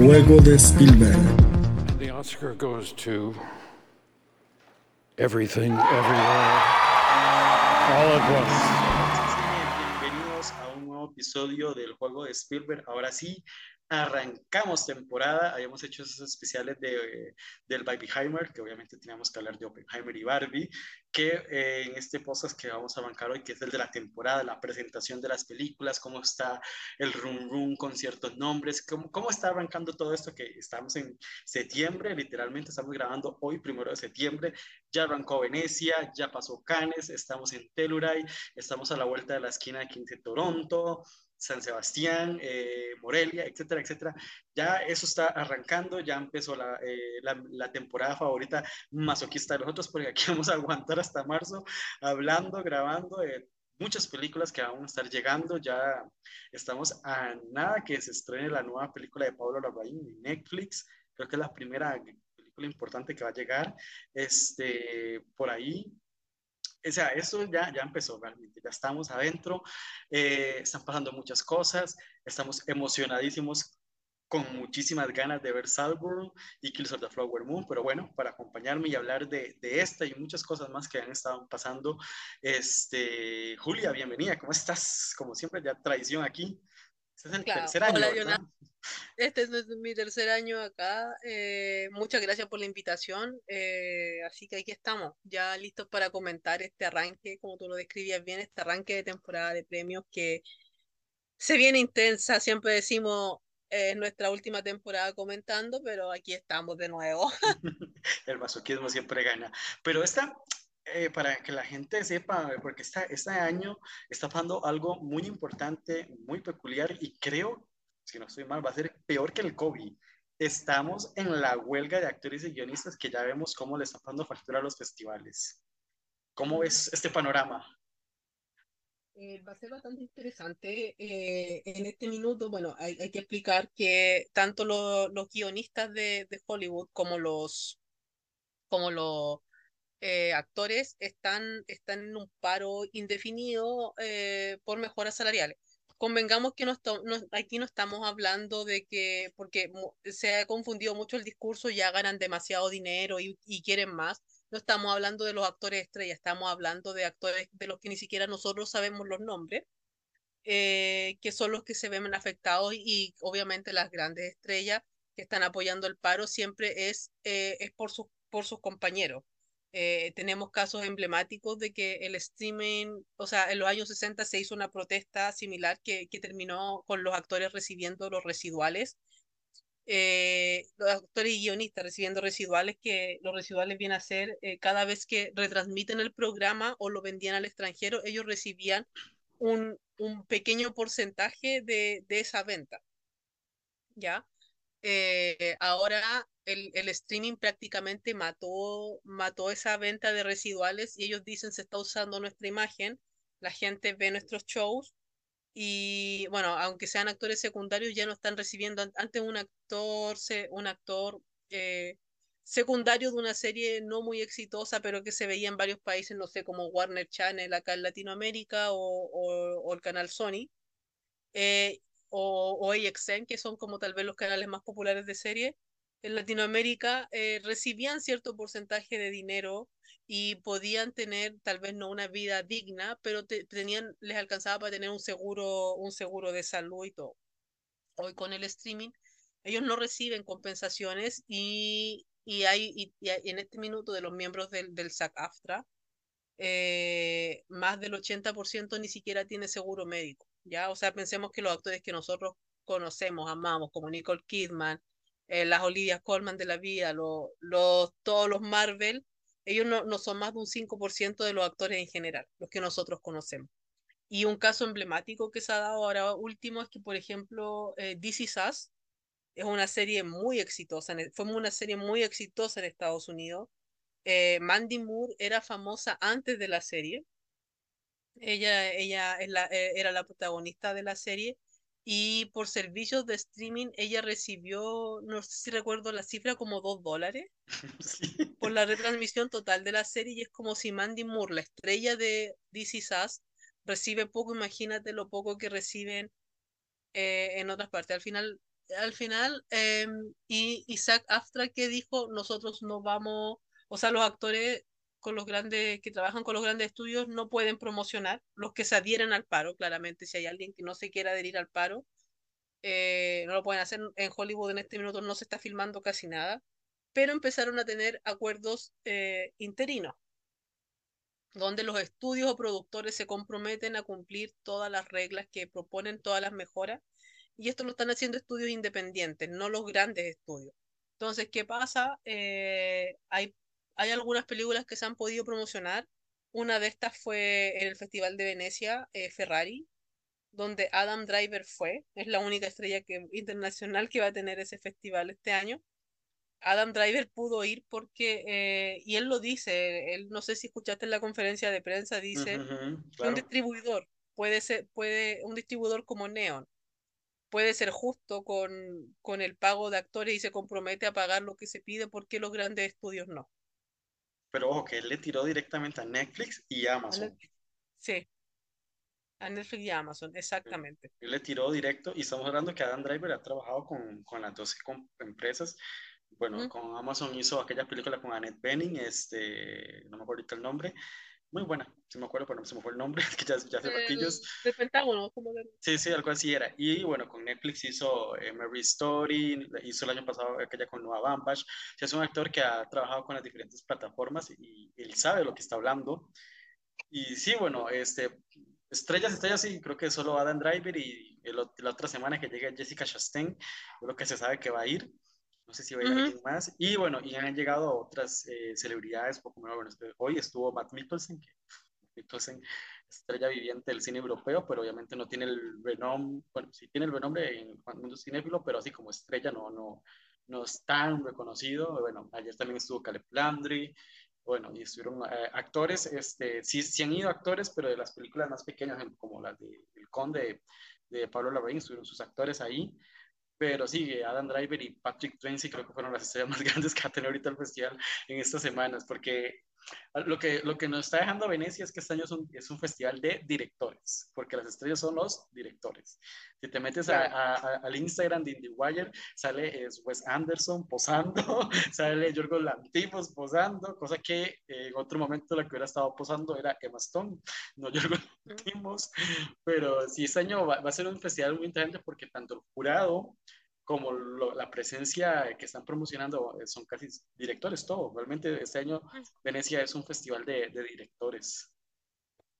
juego de Spielberg. The Oscar goes to everything, everywhere, all at once. Bienvenidos a un nuevo episodio del juego de Spielberg. Ahora sí, arrancamos temporada, habíamos hecho esos especiales de, del Barbieheimer, que obviamente teníamos que hablar de Oppenheimer y Barbie, que eh, en este podcast que vamos a arrancar hoy, que es el de la temporada, la presentación de las películas, cómo está el run run con ciertos nombres, cómo, cómo está arrancando todo esto, que estamos en septiembre, literalmente estamos grabando hoy, primero de septiembre, ya arrancó Venecia, ya pasó Cannes, estamos en Telluride, estamos a la vuelta de la esquina de 15 Toronto, San Sebastián, eh, Morelia, etcétera, etcétera. Ya eso está arrancando, ya empezó la, eh, la, temporada favorita masoquista de nosotros, porque aquí vamos a aguantar hasta marzo hablando, grabando muchas películas que van a estar llegando. Ya estamos a nada que se estrene la nueva película de Pablo Larraín en Netflix. Creo que es la primera película importante que va a llegar. Este, por ahí o sea, eso ya, ya empezó realmente, ya estamos adentro, eh, están pasando muchas cosas, estamos emocionadísimos con muchísimas ganas de ver Saltburn y Kills of the Flower Moon, pero bueno, para acompañarme y hablar de, de, esta y muchas cosas más que han estado pasando, este, Julia, bienvenida, ¿cómo estás? Como siempre, ya tradición aquí. Este es el claro. tercer año, Hola, Este es mi tercer año acá. Eh, muchas gracias por la invitación. Eh, así que aquí estamos, ya listos para comentar este arranque, como tú lo describías bien, este arranque de temporada de premios que se viene intensa. Siempre decimos es nuestra última temporada comentando, pero aquí estamos de nuevo. El masoquismo siempre gana. Pero esta, eh, para que la gente sepa, porque esta, este año está pasando algo muy importante, muy peculiar y creo, si no estoy mal, va a ser peor que el COVID. Estamos en la huelga de actores y guionistas que ya vemos cómo le están dando factura a los festivales. ¿Cómo ves este panorama? Eh, va a ser bastante interesante eh, en este minuto. Bueno, hay, hay que explicar que tanto lo, los guionistas de, de, Hollywood como los, como los eh, actores están, están en un paro indefinido eh, por mejoras salariales. Convengamos que no, no, aquí no estamos hablando de que, porque se ha confundido mucho el discurso, ya ganan demasiado dinero y, y quieren más. No estamos hablando de los actores estrella, estamos hablando de actores de los que ni siquiera nosotros sabemos los nombres, eh, que son los que se ven afectados y obviamente las grandes estrellas que están apoyando el paro siempre es, eh, es por, su, por sus compañeros. Eh, tenemos casos emblemáticos de que el streaming, o sea, en los años 60 se hizo una protesta similar que, que terminó con los actores recibiendo los residuales. Eh, los actores y guionistas recibiendo residuales, que los residuales vienen a ser eh, cada vez que retransmiten el programa o lo vendían al extranjero, ellos recibían un, un pequeño porcentaje de, de esa venta. ¿Ya? Eh, ahora el, el, streaming prácticamente mató, mató esa venta de residuales y ellos dicen se está usando nuestra imagen, la gente ve nuestros shows y bueno, aunque sean actores secundarios ya no están recibiendo, antes un actor, un actor eh, secundario de una serie no muy exitosa pero que se veía en varios países, no sé, como Warner Channel acá en Latinoamérica o, o, o el canal Sony. Eh, o, o AXN, que son como tal vez los canales más populares de serie, en Latinoamérica eh, recibían cierto porcentaje de dinero y podían tener tal vez no una vida digna, pero te, tenían, les alcanzaba para tener un seguro, un seguro de salud y todo. Hoy con el streaming, ellos no reciben compensaciones y, y hay y en este minuto de los miembros del, del SAC-AFTRA, eh, más del 80% ni siquiera tiene seguro médico. ¿Ya? O sea, pensemos que los actores que nosotros conocemos, amamos, como Nicole Kidman, eh, las Olivia Colman de la vida, los, los, todos los Marvel, ellos no, no son más de un 5% de los actores en general, los que nosotros conocemos. Y un caso emblemático que se ha dado ahora último es que, por ejemplo, eh, This Is Us es una serie muy exitosa, fue una serie muy exitosa en Estados Unidos. Eh, Mandy Moore era famosa antes de la serie, ella, ella es la, eh, era la protagonista de la serie y por servicios de streaming ella recibió, no sé si recuerdo la cifra, como dos dólares sí. por la retransmisión total de la serie y es como si Mandy Moore, la estrella de DC Sass, recibe poco, imagínate lo poco que reciben eh, en otras partes. Al final al final, em, y Isaac Aftra que dijo, nosotros no vamos, o sea, los actores con los grandes, que trabajan con los grandes estudios no pueden promocionar, los que se adhieren al paro, claramente, si hay alguien que no se quiera adherir al paro, eh, no lo pueden hacer. En Hollywood en este minuto no se está filmando casi nada, pero empezaron a tener acuerdos eh, interinos, donde los estudios o productores se comprometen a cumplir todas las reglas que proponen, todas las mejoras, y esto lo están haciendo estudios independientes, no los grandes estudios. Entonces, ¿qué pasa? Eh, hay, hay algunas películas que se han podido promocionar. Una de estas fue en el Festival de Venecia, Ferrari, donde Adam Driver fue, es la única estrella que, internacional que va a tener ese festival este año. Adam Driver pudo ir porque, eh, y él lo dice, él no sé si escuchaste en la conferencia de prensa, dice, un distribuidor puede ser, puede, un distribuidor como Neon, puede ser justo con, con el pago de actores y se compromete a pagar lo que se pide, porque los grandes estudios no? Pero ojo, que él le tiró directamente a Netflix y Amazon. Sí, a Netflix y Amazon, exactamente. Él le tiró directo y estamos hablando que Adam Driver ha trabajado con, con las dos empresas. Bueno, con Amazon hizo aquella película con Annette Bening, este, no me acuerdo ahorita el nombre, muy buena, si me acuerdo, pero no se me fue el nombre, que ya, ya hace ratillos. De Pentágono, como de... Sí, sí, algo así era. Y bueno, con Netflix hizo eh, Mary Story, hizo el año pasado aquella con Noah Bambach. Es un actor que ha trabajado con las diferentes plataformas y, y él sabe lo que está hablando. Y sí, bueno, este, Estrellas, estrellas, sí, creo que solo Adam Driver y la otra semana que llegue Jessica Chastain, creo que se sabe que va a ir. No sé si va a ir alguien más. Y bueno, y han llegado otras eh, celebridades, poco menos, bueno, este, hoy estuvo Matt Mikkelsen, que Mikkelsen, estrella viviente del cine europeo, pero obviamente no tiene el renombre, bueno, sí tiene el renombre en el mundo cinéfilo, pero así como estrella no, no, no es tan reconocido. Bueno, ayer también estuvo Caleb Landry, bueno, y estuvieron eh, actores, este, sí, sí han ido actores, pero de las películas más pequeñas, como las de El Conde de, Pablo Larraín, estuvieron sus actores ahí, pero sí, Adam Driver y Patrick Swayze creo que fueron las estrellas más grandes que ha tenido ahorita el festival en estas semanas, porque lo que, lo que nos está dejando Venecia es que este año es un, es un festival de directores, porque las estrellas son los directores. Si te metes a, al Instagram de IndieWire, sale Wes Anderson posando, sale Yorgos Lantimos posando, cosa que eh, en otro momento la que hubiera estado posando era Emma Stone, no Yorgos Lantimos. Pero sí, este año va, va a ser un festival muy interesante porque tanto el jurado como la presencia que están promocionando eh, son casi directores, todo. Realmente este año Venecia es un festival de, directores.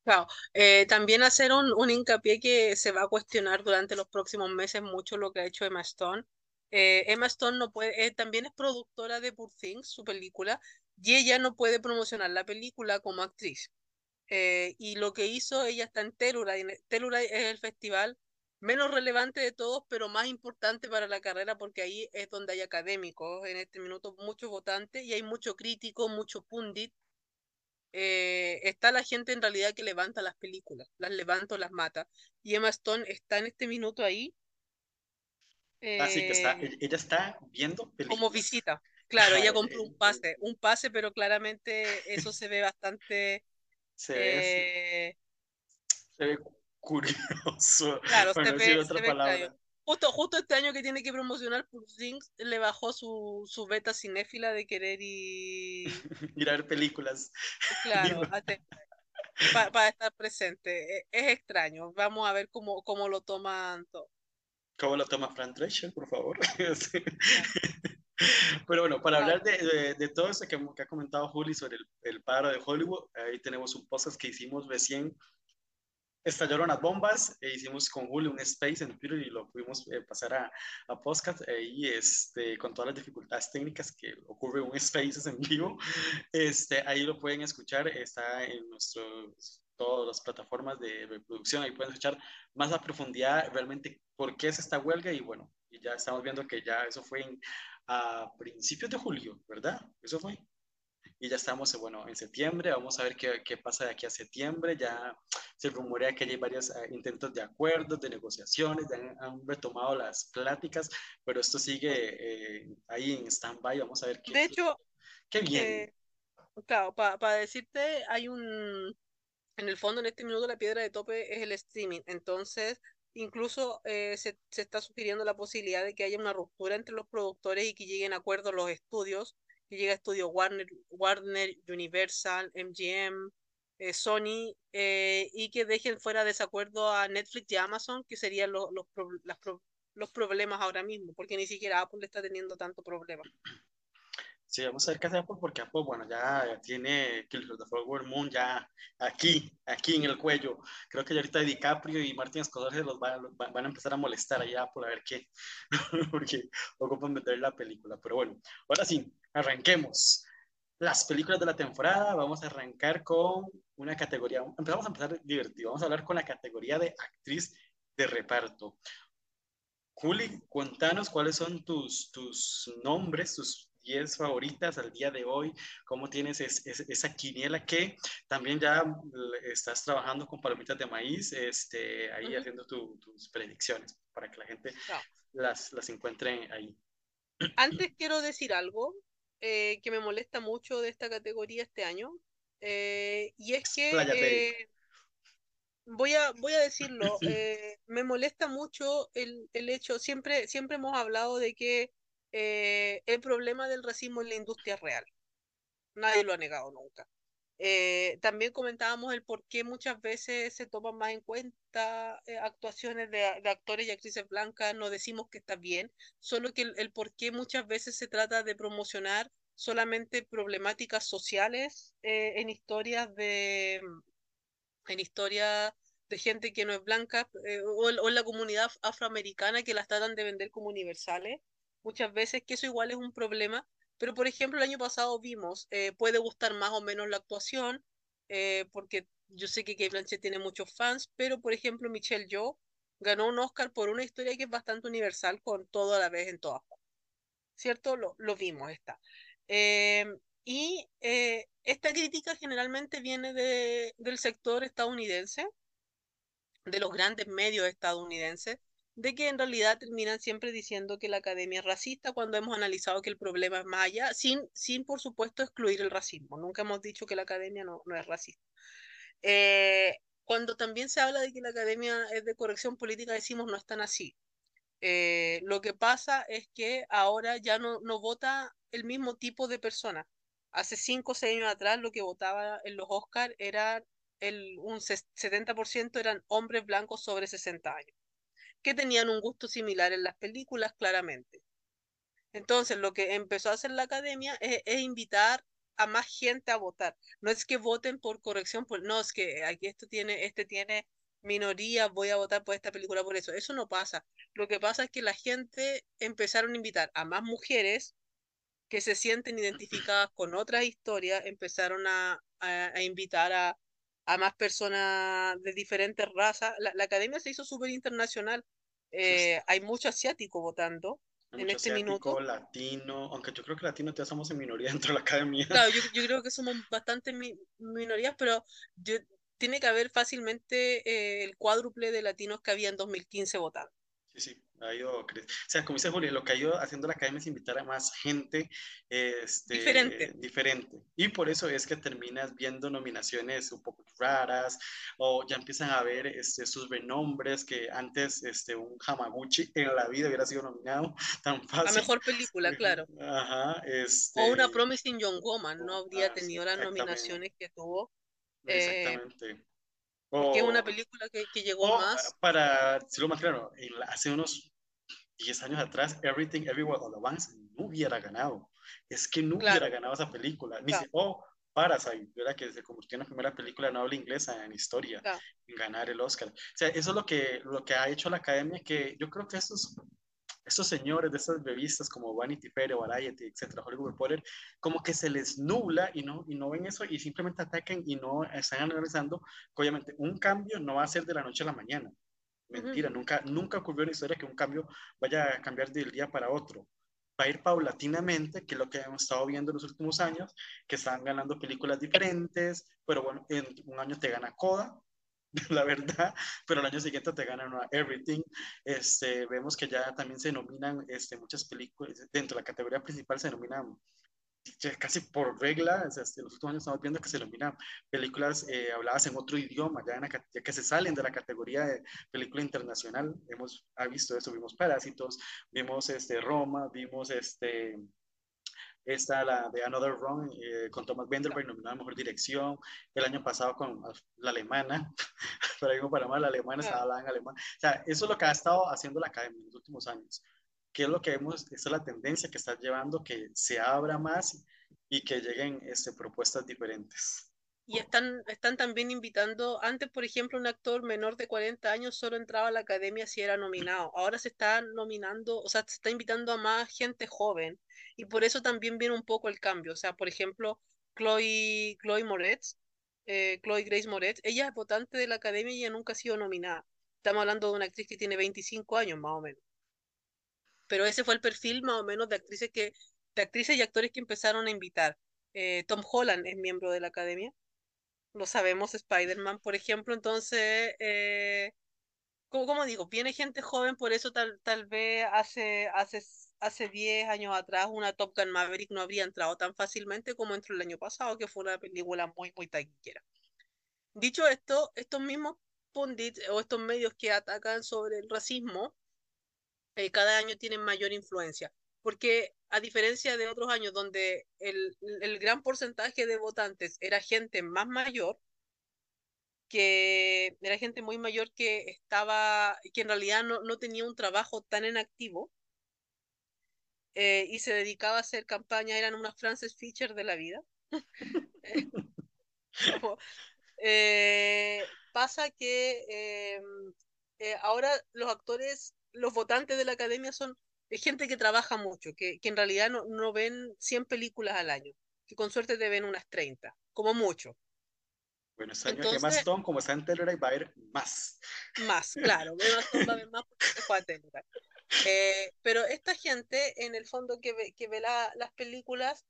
Claro, eh, también hacer un, un, hincapié que se va a cuestionar durante los próximos meses mucho lo que ha hecho Emma Stone. Eh, Emma Stone no puede, también es productora de Poor Things, su película, y ella no puede promocionar la película como actriz. y lo que hizo, ella está en Telluride. Telluride es el festival menos relevante de todos, pero más importante para la carrera porque ahí es donde hay académicos, en este minuto muchos votantes y hay mucho crítico, mucho pundit. Eh, está la gente en realidad que levanta las películas, las levanta o las mata. Y Emma Stone está en este minuto ahí. Así que está, eh, ella está viendo películas. Como visita. Claro, ella compró un pase, un pase, pero claramente eso se ve bastante. se ve, eh, se ve curioso. Claro, se ve, otra palabra. Justo, justo este año que tiene que promocionar Things, le bajó su, su beta cinéfila de querer ir... ir a ver películas. Claro, para, estar presente. E, es, extraño. Vamos a ver cómo, cómo lo toman todo. ¿Cómo lo toma Fran Drescher, por favor? Pero bueno, para hablar de, de, todo eso que, que, ha comentado Juli sobre el, el paro de Hollywood, ahí tenemos un podcast que hicimos recién estallaron las bombas e hicimos con Julio un space en Twitter y lo pudimos eh, pasar a, a podcast y este, con todas las dificultades técnicas que ocurre un space en vivo. Este, ahí lo pueden escuchar, está en nuestros todas las plataformas de reproducción, ahí pueden escuchar más a profundidad realmente por qué es esta huelga y bueno, y ya estamos viendo que ya eso fue a principios de julio, ¿verdad? Eso fue y ya estamos, bueno, en septiembre, vamos a ver qué, qué pasa de aquí a septiembre, ya se rumorea que hay varios eh, intentos de acuerdos, de negociaciones, ya han, retomado las pláticas, pero esto sigue eh, ahí en stand-by, vamos a ver qué, de hecho, qué viene. Eh, claro, para decirte, hay un, en el fondo, en este minuto, la piedra de tope es el streaming, entonces incluso eh, se, se, está sugiriendo la posibilidad de que haya una ruptura entre los productores y que lleguen a acuerdos los estudios, que llegue a estudio Warner, Warner Universal, MGM, eh, Sony, eh, y que dejen fuera desacuerdo a Netflix y Amazon, que serían los, los, las, los problemas ahora mismo, porque ni siquiera Apple está teniendo tanto problema. Sí, vamos a ver qué hace Apple, porque Apple, bueno, ya tiene Killers of the Flower Moon ya aquí, aquí en el cuello. Creo que ya ahorita DiCaprio y Martin Scorsese los van, van a empezar a molestar ahí a Apple a ver qué, porque ocupan meter la película. Pero bueno, ahora sí, arranquemos. Las películas de la temporada, vamos a arrancar con una categoría, empezamos a empezar divertido, vamos a hablar con la categoría de actriz de reparto. Juli, cuéntanos cuáles son tus, tus nombres, tus 10 favoritas al día de hoy, cómo tienes esa quiniela que también ya estás trabajando con palomitas de maíz, este, ahí haciendo tus predicciones para que la gente las, las encuentre ahí. Antes quiero decir algo eh, que me molesta mucho de esta categoría este año, eh, y es que... Eh, voy a, voy a decirlo, me molesta mucho el, el hecho, siempre, siempre hemos hablado de que eh, el problema del racismo en la industria real. Nadie lo ha negado nunca. Eh, también comentábamos el por qué muchas veces se toman más en cuenta eh, actuaciones de, actores y actrices blancas, no decimos que está bien, solo que el, por qué muchas veces se trata de promocionar solamente problemáticas sociales en historias de en historias de gente que no es blanca o, o, en la comunidad afroamericana que las tratan de vender como universales. Muchas veces que eso igual es un problema, pero por ejemplo el año pasado vimos, eh, puede gustar más o menos la actuación, eh, porque yo sé que Kate Blanchett tiene muchos fans, pero por ejemplo Michelle Yeoh ganó un Oscar por una historia que es bastante universal con todo a la vez en todas. ¿Cierto? Lo, lo vimos, está. Eh, y esta crítica generalmente viene de, del sector estadounidense, de los grandes medios estadounidenses, de que en realidad terminan siempre diciendo que la academia es racista cuando hemos analizado que el problema es más sin, sin por supuesto excluir el racismo. Nunca hemos dicho que la academia no, no es racista. Eh, cuando también se habla de que la academia es de corrección política, decimos no están así. Eh, lo que pasa es que ahora ya no, no vota el mismo tipo de persona. Hace cinco o seis años atrás lo que votaba en los Oscars era el, un 70% eran hombres blancos sobre 60 años que tenían un gusto similar en las películas, claramente. Entonces, lo que empezó a hacer la academia es, invitar a más gente a votar. No es que voten por corrección, por, no, es que aquí esto tiene, este tiene minoría, voy a votar por esta película por eso. Eso no pasa. Lo que pasa es que la gente empezaron a invitar a más mujeres que se sienten identificadas con otras historias, empezaron a, a invitar a, a más personas de diferentes razas. La, academia se hizo súper internacional. Eh, hay mucho asiático votando en este minuto. latino, aunque yo creo que latino ya somos en minoría dentro de la academia. Claro, yo, yo creo que somos bastante minorías, pero yo, tiene que haber fácilmente eh, el cuádruple de latinos que había en 2015 votando. Sí, sí ha ido O sea, como dice Julio, lo que ha ido haciendo la academia es invitar a más gente este, diferente. diferente. Y por eso es que terminas viendo nominaciones un poco raras o ya empiezan a ver este, sus renombres que antes este, un Hamaguchi en la vida hubiera sido nominado tan fácil. La mejor película, claro. Ajá, este... O una Promising Young Woman, no habría ah, tenido las nominaciones que tuvo. Eh, exactamente. que es una película que, que llegó más. Para decirlo más claro, hace unos 10 años atrás, Everything Everywhere All at Once no hubiera ganado. Es que no hubiera ganado esa película. Ni si, oh, Parasite, ¿verdad? que se convirtió en la primera película no habla inglesa en historia en ganar el Oscar. O sea, eso es lo que, lo que ha hecho la academia, que yo creo que estos, estos señores de estas revistas como Vanity Fair, Variety, etcétera, Hollywood Reporter, como que se les nubla y no, y no ven eso y simplemente atacan y no están analizando que obviamente un cambio no va a ser de la noche a la mañana. Mentira, nunca, nunca ocurrió la historia que un cambio vaya a cambiar de un día para otro. Va a ir paulatinamente, que es lo que hemos estado viendo en los últimos años, que están ganando películas diferentes, pero bueno, en un año te gana Coda, la verdad, pero el año siguiente te ganan Everything. Este, vemos que ya también se nominan este, muchas películas, dentro de la categoría principal se nominan casi por regla, o sea, en los últimos años estamos viendo que se ilumina películas eh, habladas en otro idioma, ya, en la, ya, que se salen de la categoría de película internacional. Hemos ha visto eso, vimos Parásitos, vimos este, Roma, vimos este, esta, la de Another Wrong, eh, con Thomas Wenderberg, nominada a Mejor Dirección. El año pasado con la alemana, para ir para mal, la alemana estaba hablando en alemán. O sea, eso es lo que ha estado haciendo la academia en los últimos años. ¿Qué es lo que vemos? Esta es la tendencia que está llevando que se abra más y que lleguen este, propuestas diferentes. Y están, están también invitando, antes por ejemplo un actor menor de 40 años solo entraba a la academia si era nominado, ahora se está nominando, o sea, se está invitando a más gente joven y por eso también viene un poco el cambio, o sea, por ejemplo, Chloe, Chloe Moretz, eh, Chloe Grace Moretz, ella es votante de la academia y ella nunca ha sido nominada. Estamos hablando de una actriz que tiene 25 años más o menos. Pero ese fue el perfil más o menos de actrices que de actrices y actores que empezaron a invitar. Eh, Tom Holland es miembro de la academia lo sabemos, Spider-Man, por ejemplo, entonces, eh, como, digo, viene gente joven, por eso tal, tal vez hace, hace, hace 10 años atrás una Top Gun Maverick no habría entrado tan fácilmente como entró el año pasado, que fue una película muy, muy taquillera. Dicho esto, estos mismos pundits o estos medios que atacan sobre el racismo, eh, cada año tienen mayor influencia porque a diferencia de otros años donde el, el, gran porcentaje de votantes era gente más mayor, que era gente muy mayor que estaba, que en realidad no, no tenía un trabajo tan en activo eh, y se dedicaba a hacer campaña, eran unas Frances Fisher de la vida. eh, pasa que eh, eh, ahora los actores, los votantes de la academia son es gente que trabaja mucho, que, que en realidad no, no, ven 100 películas al año, que con suerte te ven unas 30, como mucho. Bueno, este año Entonces, más Stone, como está en Telluride, va a haber más. Más, claro, va a haber más porque se juega Telluride. Eh, pero esta gente, en el fondo, que ve, que ve la, las películas,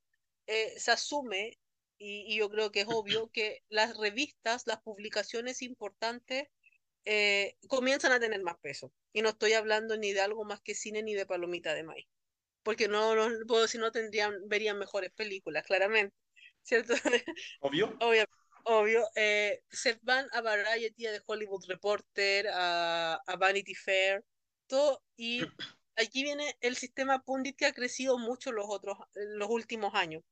eh, se asume, y, y yo creo que es obvio, que las revistas, las publicaciones importantes, eh, comienzan a tener más peso. Y no estoy hablando ni de algo más que cine ni de palomita de maíz. Porque no, no si no tendrían, verían mejores películas, claramente. ¿Cierto? Obvio. Obvio. Obvio. Eh, se van a Variety, de Hollywood Reporter, a, a Vanity Fair, todo. Y aquí viene el sistema Pundit que ha crecido mucho los, otros, los últimos años.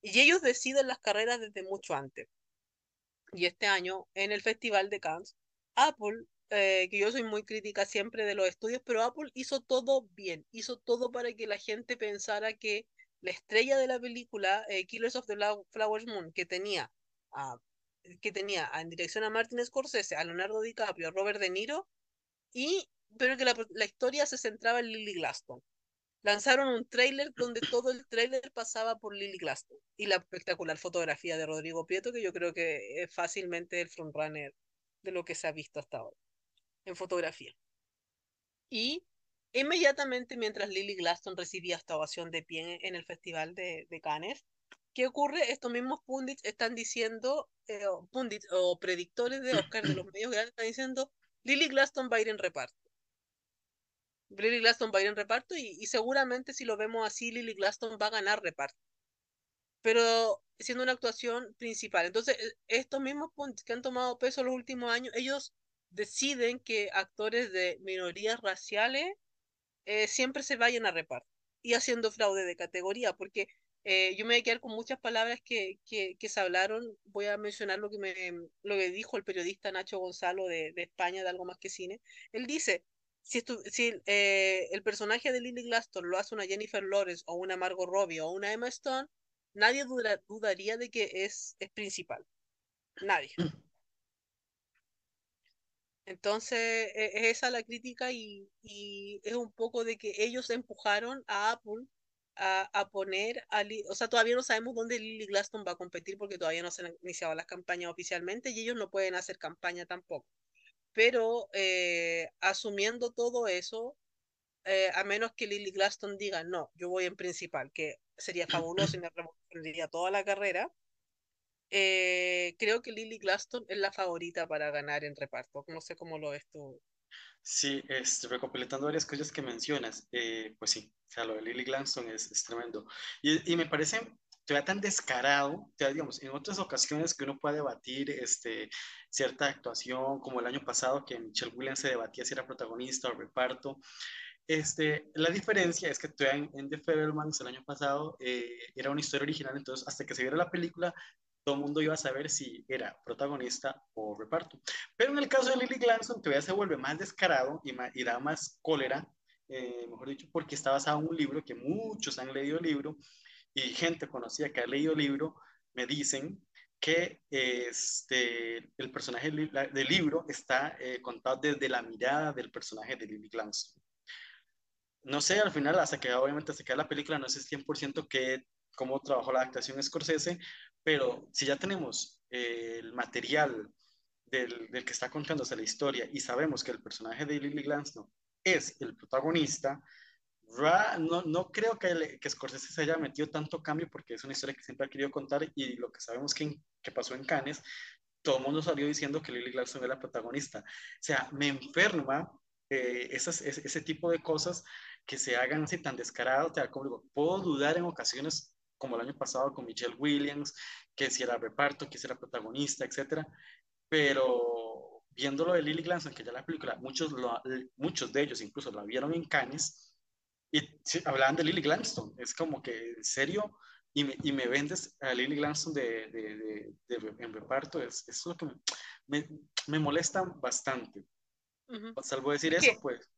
Y ellos deciden las carreras desde mucho antes. Y este año, en el Festival de Cannes, Apple, eh, que yo soy muy crítica siempre de los estudios, pero Apple hizo todo bien, hizo todo para que la gente pensara que la estrella de la película, eh, Killers of the Flowers Moon, que tenía, que tenía en dirección a Martin Scorsese, a Leonardo DiCaprio, a Robert De Niro, y, pero que la, la historia se centraba en Lily Glaston. Lanzaron un tráiler donde todo el tráiler pasaba por Lily Glaston y la espectacular fotografía de Rodrigo Prieto, que yo creo que es fácilmente el frontrunner de lo que se ha visto hasta ahora en fotografía. Y inmediatamente mientras Lily Glaston recibía esta ovación de pie en el Festival de, de Cannes, ¿qué ocurre? Estos mismos pundits están diciendo, eh, pundits o predictores de Oscar de los medios grandes están diciendo, Lily Glaston va a ir en reparto. Lily Glaston va a ir en reparto y, y seguramente si lo vemos así, Lily Glaston va a ganar reparto. Pero siendo una actuación principal. Entonces, e, estos mismos que han tomado peso los últimos años, ellos deciden que actores de minorías raciales eh, siempre se vayan a reparto y haciendo fraude de categoría, porque eh, yo me voy a quedar con muchas palabras que, que, que, se hablaron. Voy a mencionar lo que, me, lo que dijo el periodista Nacho Gonzalo de, de España, de Algo Más que Cine. Él dice, si, esto, si eh, el personaje de Lily Glaston lo hace una Jennifer Lawrence o una Margot Robbie o una Emma Stone, nadie duda, dudaría de que es, es principal. Nadie. Entonces, e, es esa la crítica y, y, es un poco de que ellos empujaron a Apple a, a poner, a, o sea, todavía no sabemos dónde Lily Glaston va a competir porque todavía no se han iniciado las campañas oficialmente y ellos no pueden hacer campaña tampoco. Pero eh, asumiendo todo eso, eh, a menos que Lily Glaston diga, no, yo voy en principal, que sería fabuloso y me revolucionaría toda la carrera, eh, creo que Lily Glaston es la favorita para ganar en reparto. No sé cómo lo ves tú. Sí, este, recompletando varias cosas que mencionas, eh, pues sí, o sea, lo de Lily Glaston es, es tremendo. Y, y, me parece todavía tan descarado, ya digamos, en otras ocasiones que uno puede debatir este, cierta actuación, como el año pasado que Michelle Williams se debatía si era protagonista o reparto, este, la diferencia es que todavía en, The Fablemans el año pasado eh, era una historia original, entonces hasta que se viera la película, todo el mundo iba a saber si era protagonista o reparto. Pero en el caso de Lily Glanson todavía se vuelve más descarado y, y da más cólera, eh, mejor dicho, porque está basado en un libro que muchos han leído el libro y gente conocida que ha leído el libro me dicen que este, el personaje del libro está eh, contado desde la mirada del personaje de Lily Glanson. No sé, al final, hasta que obviamente se queda la película, no sé 100% que, cómo trabajó la adaptación Scorsese, pero si ya tenemos eh, el material del, del, que está contándose la historia y sabemos que el personaje de Lily Glanson es el protagonista, no, no creo que, que Scorsese se haya metido tanto cambio porque es una historia que siempre ha querido contar y lo que sabemos que, que pasó en Cannes, todo el mundo salió diciendo que Lily Gladstone era la protagonista. O sea, me enferma eh, esas, ese, tipo de cosas que se hagan así tan descarados. O sea, como digo, puedo dudar en ocasiones, como el año pasado con Michelle Williams, que si era reparto, que si era protagonista, etcétera, pero viéndolo de Lily Gladstone, que ya la película, muchos, lo, muchos de ellos incluso la vieron en Cannes, y hablaban de Lily Gladstone, es como que, ¿en serio? Y me, y me vendes a Lily Gladstone de, de, de, en reparto, es, es lo que me, me, molesta bastante. Salvo decir eso, pues.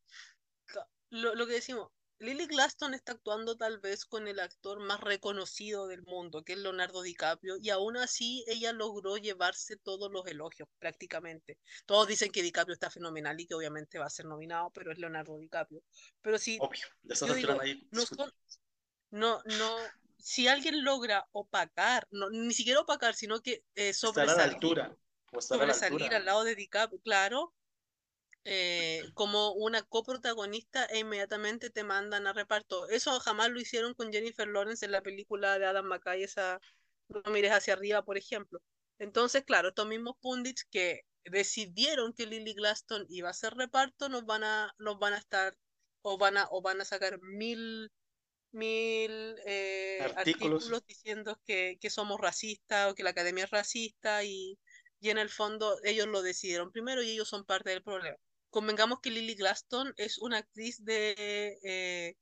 Lo, lo que decimos, Lily Glaston está actuando tal vez con el actor más reconocido del mundo, que es Leonardo DiCaprio, y aún así ella logró llevarse todos los elogios prácticamente. Todos dicen que DiCaprio está fenomenal y que obviamente va a ser nominado, pero es Leonardo DiCaprio. Pero si Obvio, no, no, no, si alguien logra opacar, no, ni siquiera opacar, sino que eh, sobresalir, a la altura, sobresalir al lado de DiCaprio, claro, eh, como una coprotagonista e inmediatamente te mandan a reparto. Eso jamás lo hicieron con Jennifer Lawrence en la película de Adam McKay, esa No mires hacia arriba, por ejemplo. Entonces, claro, estos mismos pundits que decidieron que Lily Glaston iba a ser reparto, nos van a, nos van a estar, o van a, o van a sacar mil, mil eh, artículos. diciendo que, que somos racistas o que la academia es racista y, y en el fondo ellos lo decidieron primero y ellos son parte del problema convengamos que Lily Glaston es una actriz de, eh,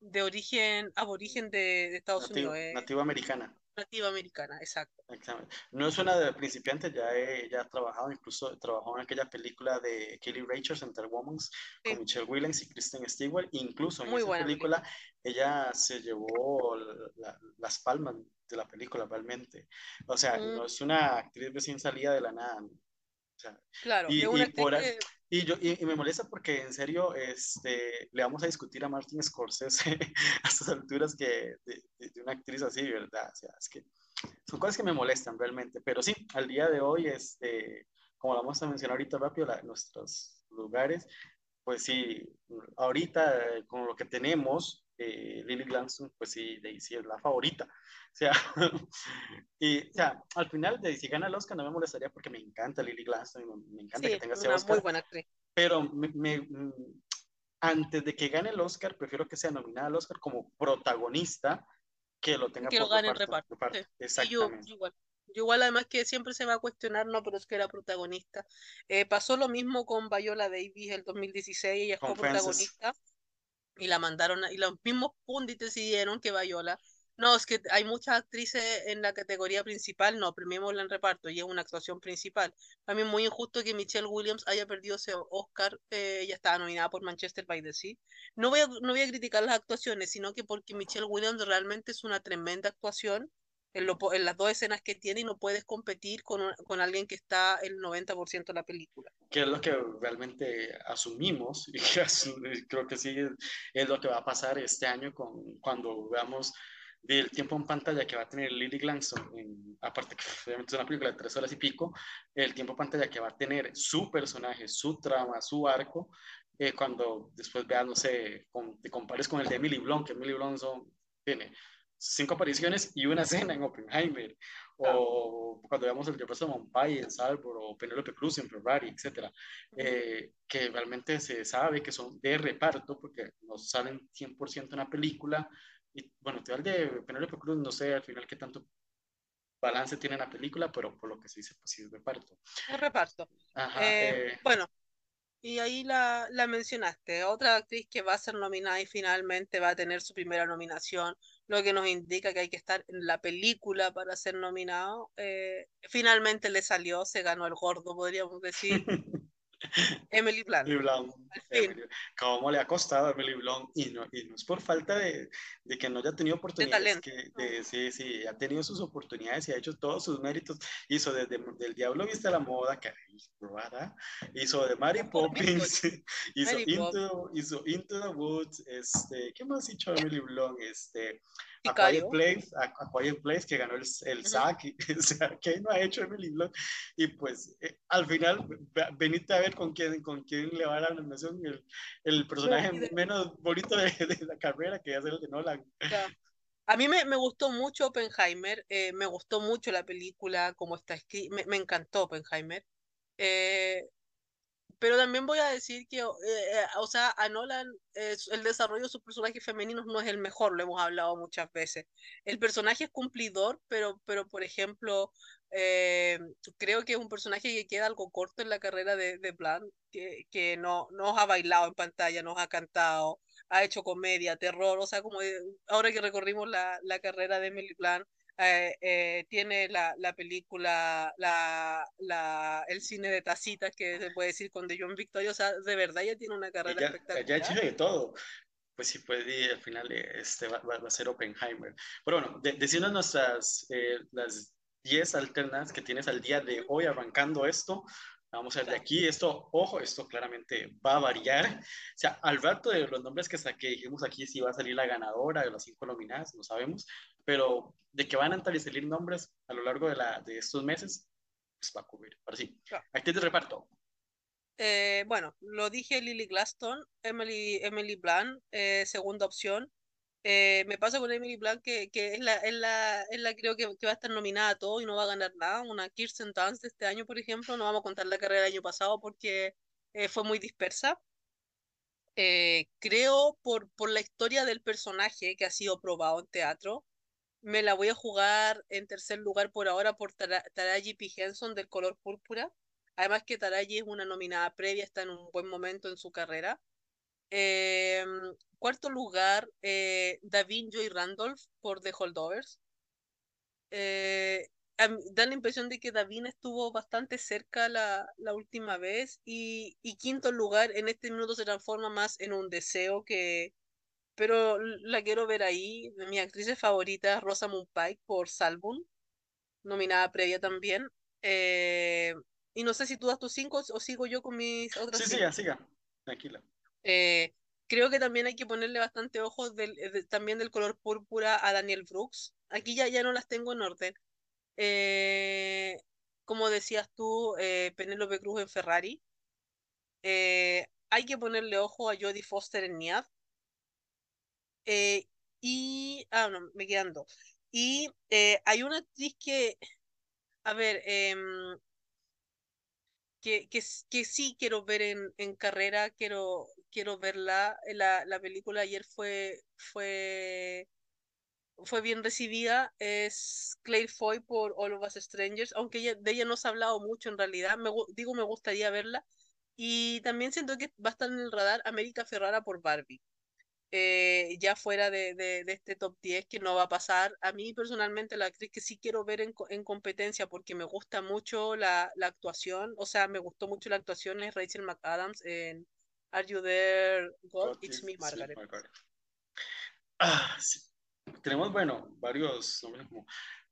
de origen, aborigen de, de Estados Unidos. Eh. Nativa americana. Nativa americana, exacto. No es una de principiante, ya, ya ha trabajado, incluso trabajó en aquella película de Kelly Rachels, Interwoman, con Michelle Williams y Kristen Stewart. Incluso en esa película, ella se llevó las palmas de la película realmente. O sea, no mm. es una actriz recién salida de la nada. claro, y, y por, y, yo, y, me molesta porque en serio este, le vamos a discutir a Martin Scorsese a estas alturas que de, de, una actriz así, ¿verdad? O sea, es que son cosas que me molestan realmente. Pero sí, al día de hoy, este, como vamos a mencionar ahorita rápido, la, nuestros lugares, pues sí, ahorita eh, con lo que tenemos, eh, Lily Glanson, pues sí, Daisy es la favorita. O sea, y, o sea, al final, de si gana el Oscar, no me molestaría porque me encanta Lily Glanson me, encanta que tenga ese una Oscar. Muy buena actriz. Pero me, mm, antes de que gane el Oscar, prefiero que sea nominada al Oscar como protagonista que lo tenga que por lo gane reparto. reparto. Sí. Exactamente. Yo, igual. Yo igual además que siempre se va a cuestionar, no, pero es que era protagonista. Eh, pasó lo mismo con Viola Davis el 2016, ella fue protagonista y la mandaron, y los mismos pundits decidieron que Viola no, es que hay muchas actrices en la categoría principal, no, premiémosla en reparto y es una actuación principal. También muy injusto que Michelle Williams haya perdido ese Oscar, eh, ella estaba nominada por Manchester by the Sea. No voy, a, no voy a criticar las actuaciones, sino que porque Michelle Williams realmente es una tremenda actuación en, lo, en las dos escenas que tiene y no puedes competir con, con alguien que está el 90% de la película. Que es lo que realmente asumimos y que creo que sí es lo que va a pasar este año con, cuando veamos del tiempo en pantalla que va a tener Lily Glanson, aparte que obviamente es una película de tres horas y pico, el tiempo en pantalla que va a tener su personaje, su trama, su arco, eh, cuando después veas, no sé, te compares con el de Emily Blunt, que Emily Blunt tiene cinco apariciones y una escena en Oppenheimer, o cuando veamos el Jefferson Mompay en Salvador, o Penelope Cruz en Ferrari, etcétera, eh, que realmente se sabe que son de reparto, porque no salen 100% en la película, y bueno, te el de Penélope Cruz, no sé al final qué tanto balance tiene la película, pero por lo que se dice, pues sí es reparto. Es reparto. Ajá, Eh, eh, bueno, y ahí la, la mencionaste. Otra actriz que va a ser nominada y finalmente va a tener su primera nominación, lo que nos indica que hay que estar en la película para ser nominado. Eh, finalmente le salió, se ganó el gordo, podríamos decir. Emily Blunt. Emily Blunt. Emily- ¿Cómo le ha costado a Emily Blunt? Y no, y no es por falta de, de que no haya tenido oportunidades. talento. Que, de- sí, sí, ha tenido sus oportunidades y ha hecho todos sus méritos. Hizo desde del Diablo Viste a la Moda, que ¿verdad? hizo de Mary Poppins, hizo Mary Into, hizo Into the Woods, este, ¿qué más ha hecho Emily Blunt? Este, A. Quiet Place, a, A Quiet Place, que ganó el, el Ujú. SAG, o sea, ¿qué no ha hecho Emily Blunt? Y pues eh, al final, ve- venite a ver con quién, con quién le va a la nominación, el, el personaje y de- menos bonito de, de la carrera, que es el de Nolan. Ya. A mí me, me gustó mucho Oppenheimer, eh, me gustó mucho la película, como está escrita, me, me encantó Oppenheimer. Eh, pero también voy a decir que, eh, eh, o sea, a Nolan eh, el desarrollo de sus personajes femeninos no es el mejor, lo hemos hablado muchas veces. El personaje es cumplidor, pero, pero por ejemplo, eh, creo que es un personaje que queda algo corto en la carrera de, de Blunt, que, que no nos ha bailado en pantalla, nos ha cantado, ha hecho comedia, terror, o sea, como eh, ahora que recorrimos la, la carrera de Emily Blunt, eh, eh, tiene la, la película, la, la, el cine de tacitas, que se puede decir con The John Victoria, o sea, de verdad ella tiene una carrera Ella, ella ha espectacular. hecho de todo. Pues sí, pues y al final este va, va- va a ser Oppenheimer. Pero bueno, de, decirnos nuestras, eh, las 10 alternas que tienes al día de hoy arrancando esto. Vamos a ver de aquí, esto, ojo, esto claramente va a variar. O sea, al rato de los nombres que saqué, dijimos aquí si va a salir la ganadora de las cinco nominadas, no sabemos, pero de que van a entrar y salir nombres a lo largo de, la, de estos meses, pues va a ocurrir. Ahora sí, Claro. actriz de reparto. Eh, bueno, lo dije Lily Glaston, Emily, Emily Blunt, eh, segunda opción. Eh, me pasa con Emily Blunt que, que es la, es la, es la creo que, que va a estar nominada a todo y no va a ganar nada. Una Kirsten Dunst de este año, por ejemplo, no vamos a contar la carrera del año pasado porque eh, fue muy dispersa. Eh, creo por, por la historia del personaje que ha sido probado en teatro, me la voy a jugar en tercer lugar por ahora por Tara- Taraji P. Henson del color púrpura. Además que Taraji es una nominada previa, está en un buen momento en su carrera. Eh, cuarto lugar, eh, Davin Joy Randolph por The Holdovers. Eh, da la impresión de que Davin estuvo bastante cerca la, la última vez. Y, y quinto lugar, en este minuto se transforma más en un deseo que... Pero la quiero ver ahí. Mi actriz favorita Rosamund Pike por Salbun, nominada previa también. Eh, y no sé si tú das tus cinco o sigo yo con mis otras Sí, cinco. siga, siga, tranquila. Eh, creo que también hay que ponerle bastante ojo del, eh, también del color púrpura a Daniel Brooks. Aquí ya, ya no las tengo en orden. Eh, como decías tú, Penélope Cruz en Ferrari. Hay que ponerle ojo a Jodie Foster en Niad. Y, ah, no, me quedan dos. Y hay una actriz que, a ver, em, que, que, que sí quiero ver en, en carrera, quiero, quiero verla. La, la película ayer fue, fue, fue bien recibida. Es Claire Foy por All of Us Strangers, aunque ella- de ella no se ha hablado mucho en realidad. Me, digo, me gustaría verla. Y también siento que va a estar en el radar América Ferrara por Barbie. Eh, ya fuera de, de, de este top 10 que no va a pasar. A mí personalmente la actriz que sí quiero ver en, en competencia porque me gusta mucho la, la actuación, o sea, me gustó mucho la actuación es Rachel McAdams en Are You There, God? It's Me, Margaret. Margaret. Ah, sí. Tenemos, bueno, varios nombres como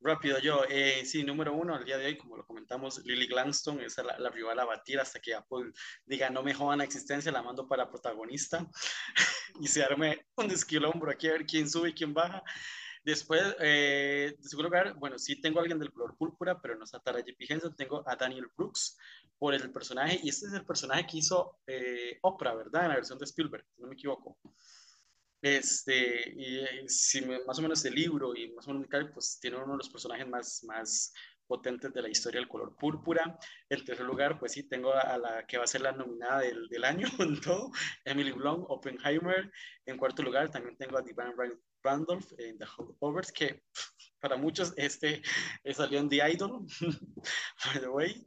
rápido yo. Eh, sí, número uno, al día de hoy, como lo comentamos, Lily Glanston, esa la, la rival a batir hasta que Apple diga no me jodan la existencia, la mando para protagonista y se arme un desquilombro aquí a ver quién sube y quién baja. Después, eh, segundo lugar, bueno, sí tengo a alguien del color púrpura, pero no está Taraji P. Henson, tengo a Daniel Brooks por el personaje, y este es el personaje que hizo eh, Oprah, ¿verdad? En la versión de Spielberg, si no me equivoco. Este, y eh, si me- más o menos el libro y más o menos musical, pues tiene uno de los personajes más, más potentes de la historia del color púrpura. En tercer lugar, pues sí, tengo a, la que va a ser la nominada del, del año en todo, Emily Blunt, Oppenheimer. En cuarto lugar, también tengo a Wright Randolph en The Holdovers, que para muchos este salió en The Idol, by the way.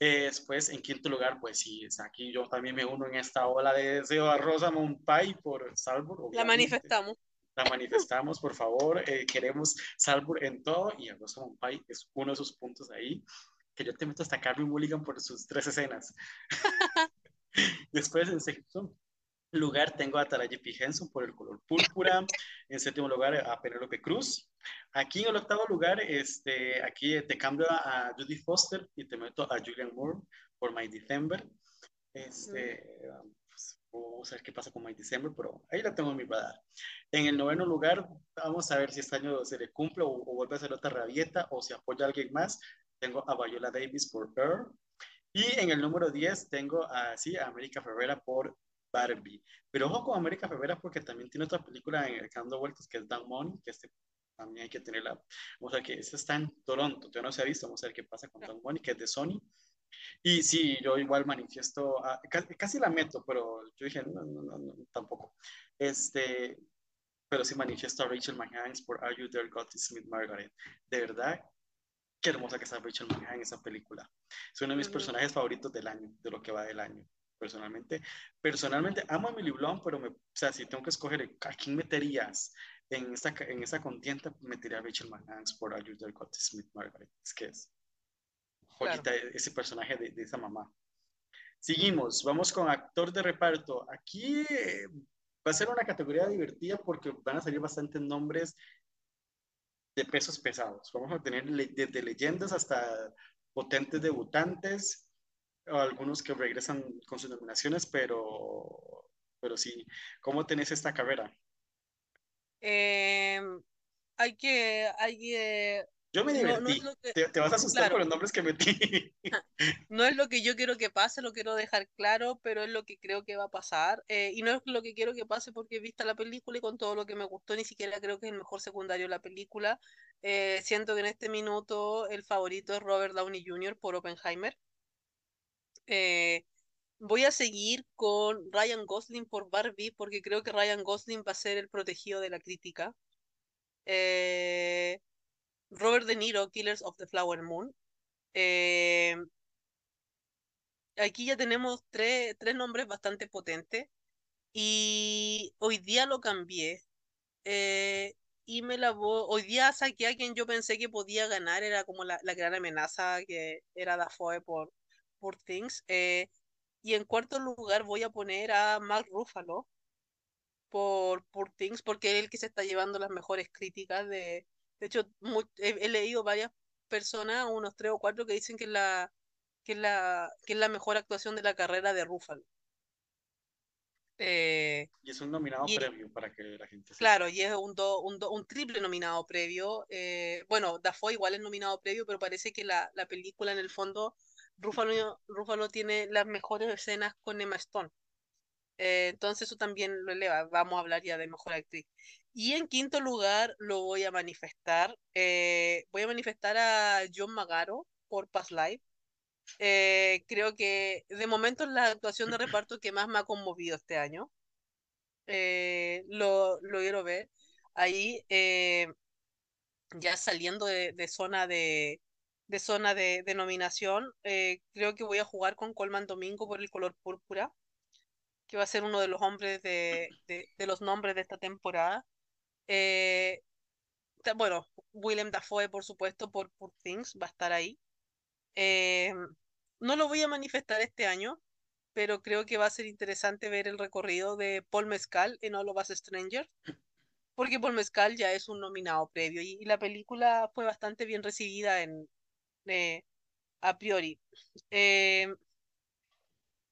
Eh, después, en quinto lugar, pues sí, aquí yo también me uno en esta ola de deseo a Rosamund Pike por Salvo. La manifestamos. La manifestamos, por favor. Eh, queremos Salvo en todo y a Rosamund Pike es uno de sus puntos ahí. Que yo te meto hasta Carmen Mulligan por sus tres escenas. Después, en sexto lugar, tengo a Taraji P. Henson por el color púrpura. En séptimo lugar, a Penelope Cruz. Aquí en el octavo lugar, este, aquí te cambio a Judy Foster y te meto a Julian Moore por My December. Este, pues, vamos a ver qué pasa con My December, pero ahí la tengo en mi radar. En el noveno lugar, vamos a ver si este año se le cumple o, vuelve a ser otra rabieta o si apoya a alguien más. Tengo a Viola Davis por Her. Y en el número 10 tengo a, sí, a América Ferrera por Barbie. Pero ojo con América Ferrera porque también tiene otra película en el que vueltas que es Down Money, que este también hay que tenerla. Vamos a ver que esta está en Toronto, todavía no se ha visto, vamos a ver qué pasa con Down Money, que es de Sony. Y sí, yo igual manifiesto, ah, casi, la meto, pero yo dije, no, no, no, tampoco. Este, pero sí manifiesto a Rachel McAdams por Are You There, Smith Margaret. De verdad, qué hermosa que está Rachel McAdams en esa película. Es uno de mis personajes favoritos del año, de lo que va del año personalmente. Personalmente amo a Emily Blunt, pero me, o sea, si tengo que escoger a quién meterías en esa, en esa contienda, metería a Rachel McAdams por ayudar a Smith Margaret. Es que es joyita ese personaje de, de, esa mamá. Seguimos, vamos con actor de reparto. Aquí eh, va a ser una categoría divertida porque van a salir bastantes nombres de pesos pesados. Vamos a tener desde leyendas hasta potentes debutantes algunos que regresan con sus nominaciones, pero, pero sí, ¿cómo tenés esta carrera? Em, hay que, hay que... Yo me divertí. te, vas a asustar con los nombres que metí. no es lo que yo quiero que pase, lo quiero dejar claro, pero es lo que creo que va a pasar. Eh, y no es lo que quiero que pase porque he visto la película y con todo lo que me gustó, ni siquiera creo que es el mejor secundario de la película. Eh, siento que en este minuto el favorito es Robert Downey Jr. por Oppenheimer. Eh, voy a seguir con Ryan Gosling por Barbie porque creo que Ryan Gosling va a ser el protegido de la crítica. Eh, Robert De Niro, Killers of the Flower Moon. Eh, aquí ya tenemos tres, tres, nombres bastante potentes y hoy día lo cambié. y me la hoy día saqué a quien yo pensé que podía ganar, era como la, la gran amenaza que era Dafoe por, por Things. Eh, y en cuarto lugar voy a poner a Mark Ruffalo por, por Things, porque es el que se está llevando las mejores críticas. De, de hecho, he, leído varias personas, unos tres o cuatro, que dicen que es la, que es la, que es la mejor actuación de la carrera de Ruffalo. Eh, y es un nominado previo para que la gente Claro, y es un, un, un, triple nominado previo. Eh, bueno, Dafoe igual es nominado previo, pero parece que la, la película en el fondo Ruffalo, tiene las mejores escenas con Emma Stone. Eh, entonces eso también lo eleva. Vamos a hablar ya de mejor actriz. Y en quinto lugar lo voy a manifestar. Eh, voy a manifestar a John Magaro por Past Life. Eh, creo que de momento es la actuación de reparto que más me ha conmovido este año. lo, lo quiero ver. Ahí, ya saliendo de zona de, de zona de, denominación eh, creo que voy a jugar con Colman Domingo por el color púrpura, que va a ser uno de los hombres de, de, los nombres de esta temporada. Eh, bueno, Willem Dafoe, por supuesto, por, por Things, va a estar ahí. Eh, no lo voy a manifestar este año, pero creo que va a ser interesante ver el recorrido de Paul Mescal en All of Us Strangers, porque Paul Mescal ya es un nominado previo y la película fue bastante bien recibida en, a priori. Eh,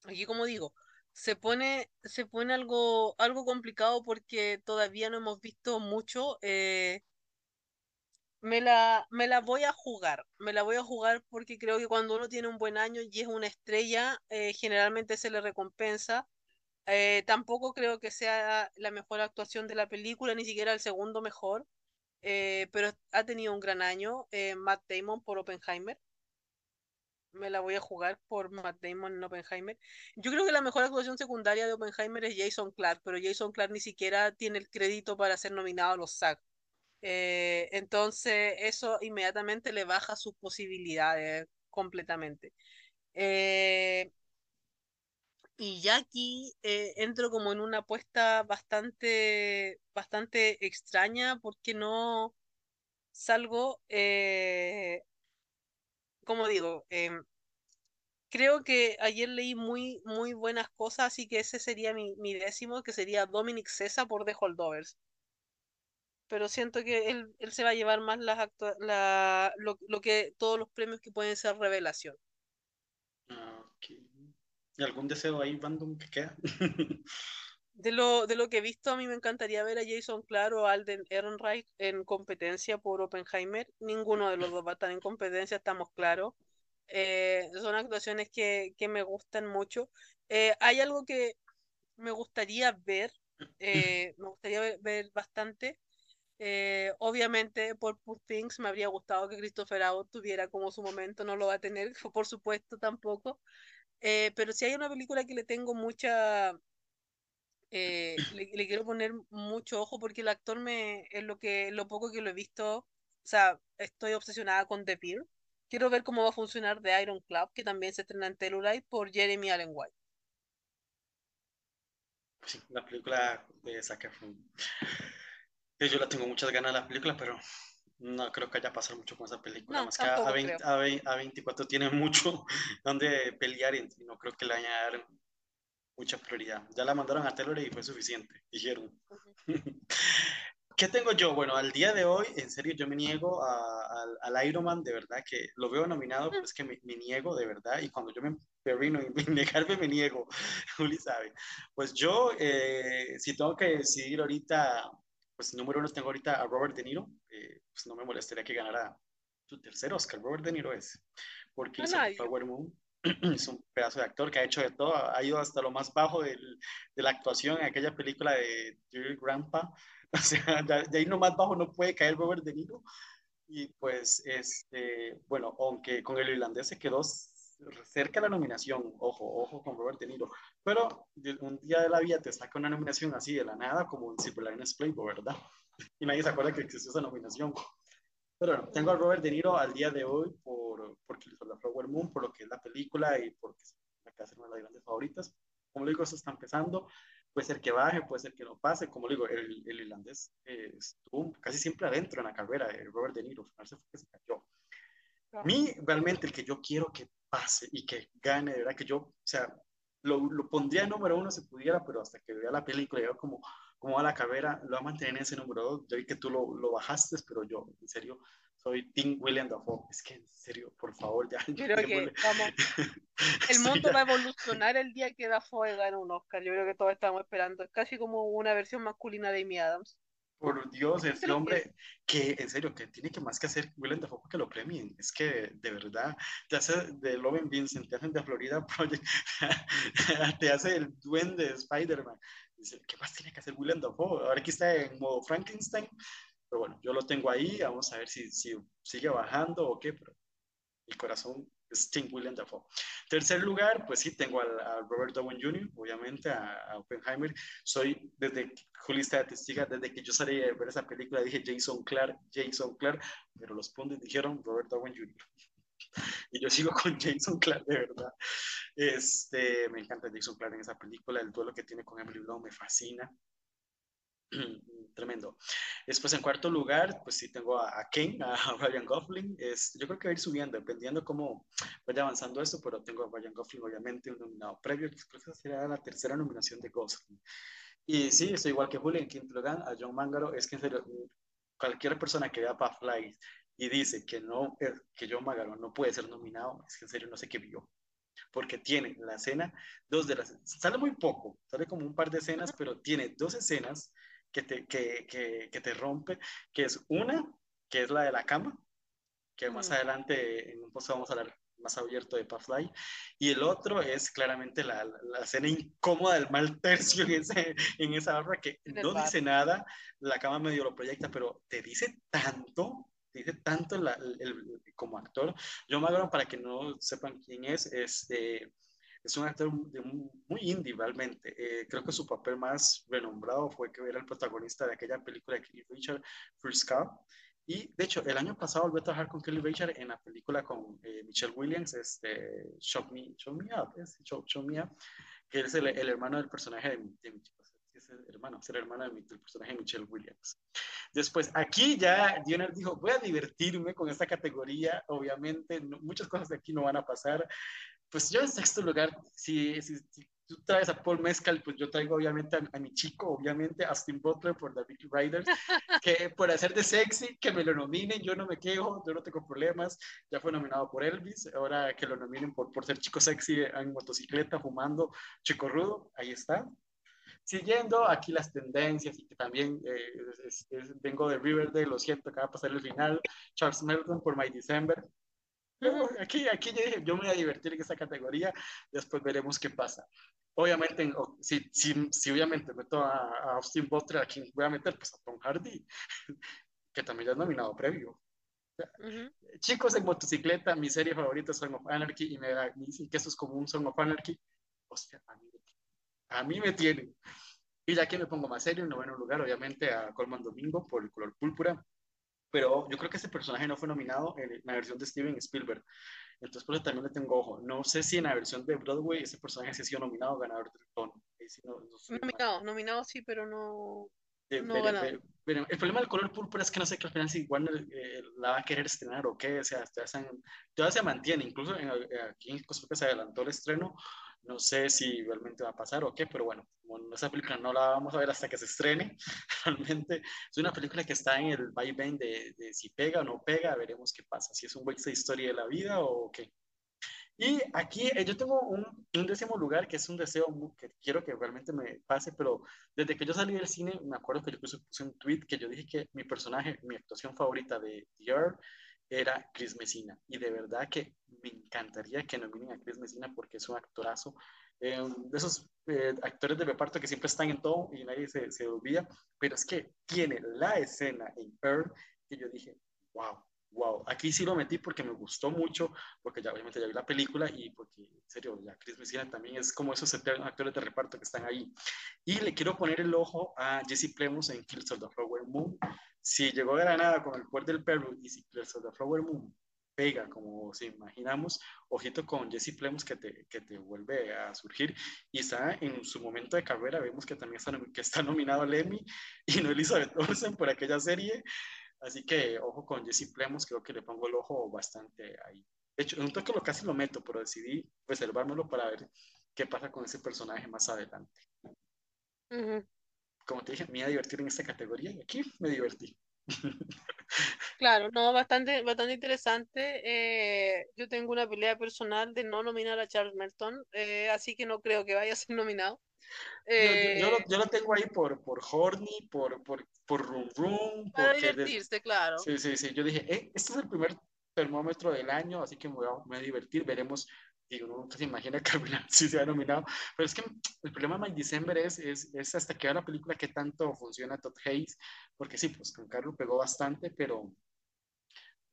aquí como digo, se pone, se pone algo, algo complicado porque todavía no hemos visto mucho. Eh, me la, me la voy a jugar, me la voy a jugar porque creo que cuando uno tiene un buen año y es una estrella, eh, generalmente se le recompensa. tampoco creo que sea la mejor actuación de la película, ni siquiera el segundo mejor. Eh, pero ha tenido un gran año. Eh, Matt Damon por Oppenheimer. me la voy a jugar por Matt Damon en Oppenheimer. Yo creo que la mejor actuación secundaria de Oppenheimer es Jason Clark, pero Jason Clark ni siquiera tiene el crédito para ser nominado a los SAG. Entonces, eso inmediatamente le baja sus posibilidades completamente. Eh, y ya aquí eh, entro como en una apuesta bastante, bastante extraña porque no salgo, eh, como digo, em, creo que ayer leí muy, muy buenas cosas, así que ese sería mi, mi décimo, que sería Dominic Cesa por The Holdovers. Pero siento que él, él se va a llevar más las la, lo, lo, que todos los premios que pueden ser revelación. Okay. ¿Y algún deseo ahí random que queda? de, lo, de lo que he visto, a mí me encantaría ver a Jason Claro o Alden Ehrenreich en competencia por Oppenheimer. Ninguno de los dos va a estar en competencia, estamos claros. Eh, son actuaciones que, que, me gustan mucho. Eh, hay algo que me gustaría ver, eh, me gustaría ver, ver bastante. Eh, obviamente, por Poor Things me habría gustado que Christopher Abbott tuviera como su momento, no lo va a tener, por supuesto, tampoco. Eh, pero si hay una película que le tengo mucha. Eh, le, quiero poner mucho ojo porque el actor me es lo que lo poco que lo he visto. O sea, estoy obsesionada con The Beer. Quiero ver cómo va a funcionar The Iron Club, que también se estrena en Telluride por Jeremy Allen White. Sí, la película de Zac Efron. Yo la tengo muchas ganas de la película, pero no creo que haya pasado mucho con esa película. No, Más que a, 20, a, 20, a, 24 tiene mucho donde pelear y no creo que le vaya a dar mucha prioridad. Ya la mandaron a Taylor y fue suficiente, dijeron. Uh -huh. ¿Qué tengo yo? Bueno, al día de hoy, en serio, yo me niego a, a, al Iron Man, de verdad, que lo veo nominado, pero es que me, me niego, de verdad, y cuando yo me perrino y negarme, me niego, Juli sabe. Pues yo, eh, si tengo que decidir ahorita pues número uno tengo ahorita a Robert De Niro, eh, pues no me molestaría que ganara su tercer Oscar, Robert De Niro es, porque hizo Power Moon, es un pedazo de actor que ha hecho de todo, ha ido hasta lo más bajo del, de la actuación en aquella película de Jerry Grandpa, o sea, de, de, ahí no más bajo no puede caer Robert De Niro, y pues, este, bueno, aunque con el irlandés se quedó cerca de la nominación, ojo, ojo con Robert De Niro, pero un día de la vida te saca una nominación así de la nada, como en Silver Linings Playboy, ¿verdad? Y nadie se acuerda que existió esa nominación. Pero bueno, tengo a Robert De Niro al día de hoy por, porque hizo la Flower Moon, por lo que es la película y porque es la hace una de las grandes favoritas. Como le digo, eso está empezando. Puede ser que baje, puede ser que no pase. Como le digo, el, el irlandés eh, estuvo casi siempre adentro en la carrera de Robert De Niro. Al final se fue que se cayó. A mí, realmente, el que yo quiero que pase y que gane, de verdad que yo, o sea, lo, lo pondría número uno si pudiera, pero hasta que vea la película y veo cómo, cómo va la carrera, lo va a mantener en ese número dos. Yo vi que tú lo, lo bajaste, pero yo, en serio, soy Tim William Dafoe. Es que, en serio, por favor, ya. Yo creo que, vamos, el mundo sí, va a evolucionar el día que Dafoe gane un Oscar. Yo creo que todos estamos esperando. Es casi como una versión masculina de Amy Adams. Por Dios, este hombre que, en serio, que tiene que más que hacer Willem Dafoe que lo premien. Es que, de verdad, te hace de Loven Vincent, te hacen de Florida Project, te hace el duende de Spider-Man. ¿Qué más tiene que hacer Willem Dafoe? Ahora aquí está en modo Frankenstein. Pero bueno, yo lo tengo ahí. Vamos a ver si, si sigue bajando o qué. Pero el corazón Tim William Dafoe. Tercer lugar, pues sí, tengo al, a Robert Downey Jr., obviamente, a, a, Oppenheimer. Soy, desde Julista de Testiga, desde que yo salí a ver esa película, dije Jason Clark, Jason Clark, pero los puntos dijeron Robert Downey Jr. Y yo sigo con Jason Clark, de verdad. Este, me encanta Jason Clark en esa película, el duelo que tiene con Emily Blunt me fascina. tremendo. Después en cuarto lugar, pues sí tengo a, a a Ryan Gosling. Es, yo creo que va a ir subiendo, dependiendo cómo vaya avanzando esto, pero tengo a Ryan Gosling, obviamente, un nominado previo, creo que será la tercera nominación de Gosling. Y sí, estoy igual que Julio en quinto lugar, a John Mangaro. Es que en serio, cualquier persona que vea Fly y dice que no, que John Mangaro no puede ser nominado, es que en serio no sé qué vio porque tiene la escena, dos de las, sale muy poco, sale como un par de escenas, pero tiene dos escenas que te, que, que, que te rompe, que es una, que es la de la cama, que más mm. adelante en un post vamos a hablar más abierto de Puffly, y el otro es claramente la, la, la, escena incómoda del mal tercio en, ese, en esa barra que no dice nada, la cama medio lo proyecta, pero te dice tanto, te divierte tanto la, el, el, como actor. John McGovern, para que no sepan quién es, este, es un actor de, muy indie realmente. Eh, creo que su papel más renombrado fue que era el protagonista de aquella película de Kelly Richard, First Cup. Y de hecho, el año pasado volvió a trabajar con Kelly Richard en la película con eh, Michelle Williams, este, Shock Me, Shock Me Up, ¿es? Shock, Shock Me Up, que es el, el, hermano del personaje de, de, de es el hermano, es el hermano del, del personaje de Michelle Williams. Después, aquí ya Dioner dijo, voy a divertirme con esta categoría, obviamente, no, muchas cosas de aquí no van a pasar, pues yo en sexto lugar, si, si, si, tú traes a Paul Mescal, pues yo traigo obviamente a, a, mi chico, obviamente a Austin Butler por The Big Riders, que por hacer de sexy, que me lo nominen, yo no me quejo, yo no tengo problemas, ya fue nominado por Elvis, ahora que lo nominen por, por ser chico sexy en motocicleta, fumando, chico rudo, ahí está. Siguiendo aquí las tendencias y que también eh, es, es, vengo de Riverdale, lo siento, acaba de pasar el final, Charles Melton por My December, aquí, aquí yo dije, yo me voy a divertir en esta categoría, después veremos qué pasa. Obviamente, si, si, si obviamente meto a, a, Austin Butler, ¿a quién voy a meter? Pues a Tom Hardy, que también ya es nominado previo. Uh -huh. Chicos en motocicleta, mi serie favorita es Song of Anarchy, y me, me dicen que eso es como un Song of Anarchy. Hostia, a mí, a mí me tienen. Y ya que me pongo más serio, en noveno lugar, obviamente, a Colman Domingo por el color púrpura pero yo creo que ese personaje no fue nominado en la versión de Steven Spielberg. Entonces, por eso también le tengo ojo. No sé si en la versión de Broadway ese personaje sí ha sido nominado ganador del tono. Sí, no, no nominado, nominado sí, pero no. Eh, no pero, pero, pero, el problema del color púrpura es que no sé que al final si Warner eh, la va a querer estrenar o qué, o sea, todavía se, mantiene, incluso en, aquí en Costa Rica se adelantó el estreno, no sé si realmente va a pasar o qué, pero bueno, como esa película no la vamos a ver hasta que se estrene, realmente es una película que está en el vaivén de, de si pega o no pega, veremos qué pasa, si es un de historia de la vida o qué. Y aquí eh, yo tengo un, un, décimo lugar que es un deseo que quiero que realmente me pase, pero desde que yo salí del cine, me acuerdo que yo puse, puse un tweet que yo dije que mi personaje, mi actuación favorita de Earth era Chris Messina. Y de verdad que me encantaría que nominen a Chris Messina porque es un actorazo. Eh, de esos eh, actores de reparto que siempre están en todo y nadie se, se olvida, pero es que tiene la escena en Earth que yo dije, wow, wow, aquí sí lo metí porque me gustó mucho, porque ya obviamente ya vi la película y porque, en serio, ya Chris Messina también es como esos actores de reparto que están ahí. Y le quiero poner el ojo a Jesse Plemons en Kills of the Flower Moon. Si llegó a Granada con el poder del perro y si Kills of the Flower Moon pega, como si imaginamos, ojito con Jesse Plemons que te, que te vuelve a surgir y está en su momento de carrera, vemos que también está, que está nominado al Emmy y no Elizabeth Olsen por aquella serie, Así que ojo con Jesse Plemons, creo que le pongo el ojo bastante ahí. De hecho, un toque lo casi lo meto, pero decidí reservármelo para ver qué pasa con ese personaje más adelante. Uh -huh. Como te dije, me iba a divertir en esta categoría y aquí me divertí. Claro, no, bastante, bastante interesante. Eh, yo tengo una pelea personal de no nominar a Charles Melton, eh, así que no creo que vaya a ser nominado. Eh, yo, yo, yo, lo, yo, lo, tengo ahí por, por Horny, por, por, por Room Room. Para divertirse, claro. Sí, sí, sí. Yo dije, eh, este es el primer termómetro del año, así que me voy a, me voy a divertir. Veremos. Y uno nunca se imagina que al final sí se ha nominado. Pero es que el problema de My December es, es, es hasta que vea la película que tanto funciona Todd Hayes. Porque sí, pues con Carlos pegó bastante, pero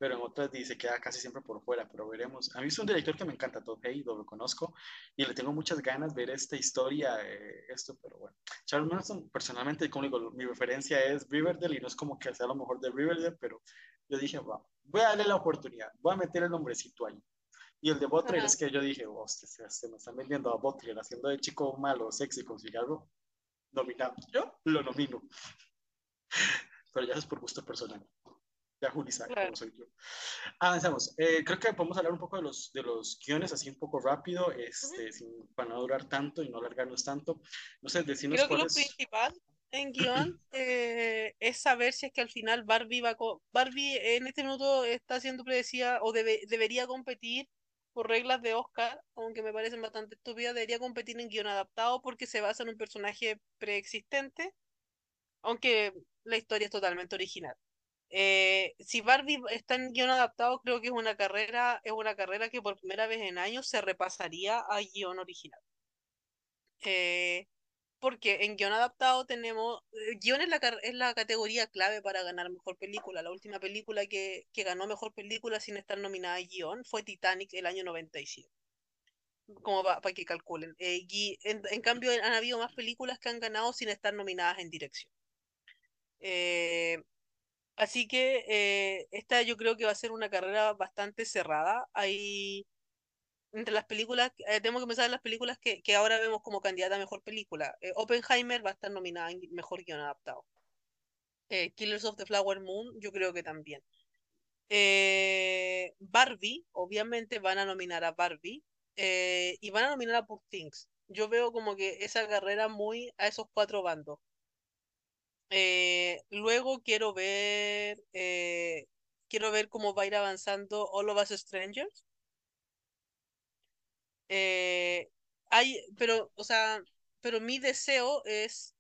pero en otras dice queda casi siempre por fuera, pero veremos. A mí es un director que me encanta, Todd Hay, lo conozco y le tengo muchas ganas de ver esta historia, eh, esto, pero bueno. Charles Manson, personalmente, como digo, mi referencia es Riverdale y no es como que sea lo mejor de Riverdale, pero yo dije, wow, voy a darle la oportunidad, voy a meter el nombrecito ahí. Y el de Butler es que yo dije, hostia, se, se me están vendiendo a Butler haciendo de chico malo, sexy con cigarro, nominado. Yo lo nomino. Pero ya es por gusto personal ya Juli sabe claro. cómo soy yo. Avanzamos. Eh, creo que podemos hablar un poco de los, de los guiones, así un poco rápido, este, uh -huh. sin, para no durar tanto y no alargarnos tanto. No sé, decirnos Creo que lo principal en guion eh, es saber si es que al final Barbie va Barbie en este minuto está siendo predecida o debe, debería competir por reglas de Oscar, aunque me parecen bastante estúpidas, debería competir en guion adaptado porque se basa en un personaje preexistente, aunque la historia es totalmente original. Eh, si Barbie está en guion adaptado, creo que es una carrera, es una carrera que por primera vez en años se repasaría a guion original. Eh, Porque en guion adaptado tenemos. eh, Guión es la, es la categoría clave para ganar mejor película. La última película que, que ganó mejor película sin estar nominada a guion fue Titanic el año 97. Como para que calculen. Eh, en cambio, han habido más películas que han ganado sin estar nominadas en dirección. Eh, así que eh, esta yo creo que va a ser una carrera bastante cerrada. Hay entre las películas, eh, tenemos que pensar en las películas que, que ahora vemos como candidata a mejor película. Eh, Oppenheimer va a estar nominada en mejor guion adaptado. Killers of the Flower Moon, yo creo que también. Barbie, obviamente van a nominar a Barbie y van a nominar a Poor. Yo veo como que esa carrera muy a esos cuatro bandos. Eh, luego quiero ver, eh, quiero ver cómo va a ir avanzando All of Us Strangers. Eh, hay, pero, o sea, pero mi deseo es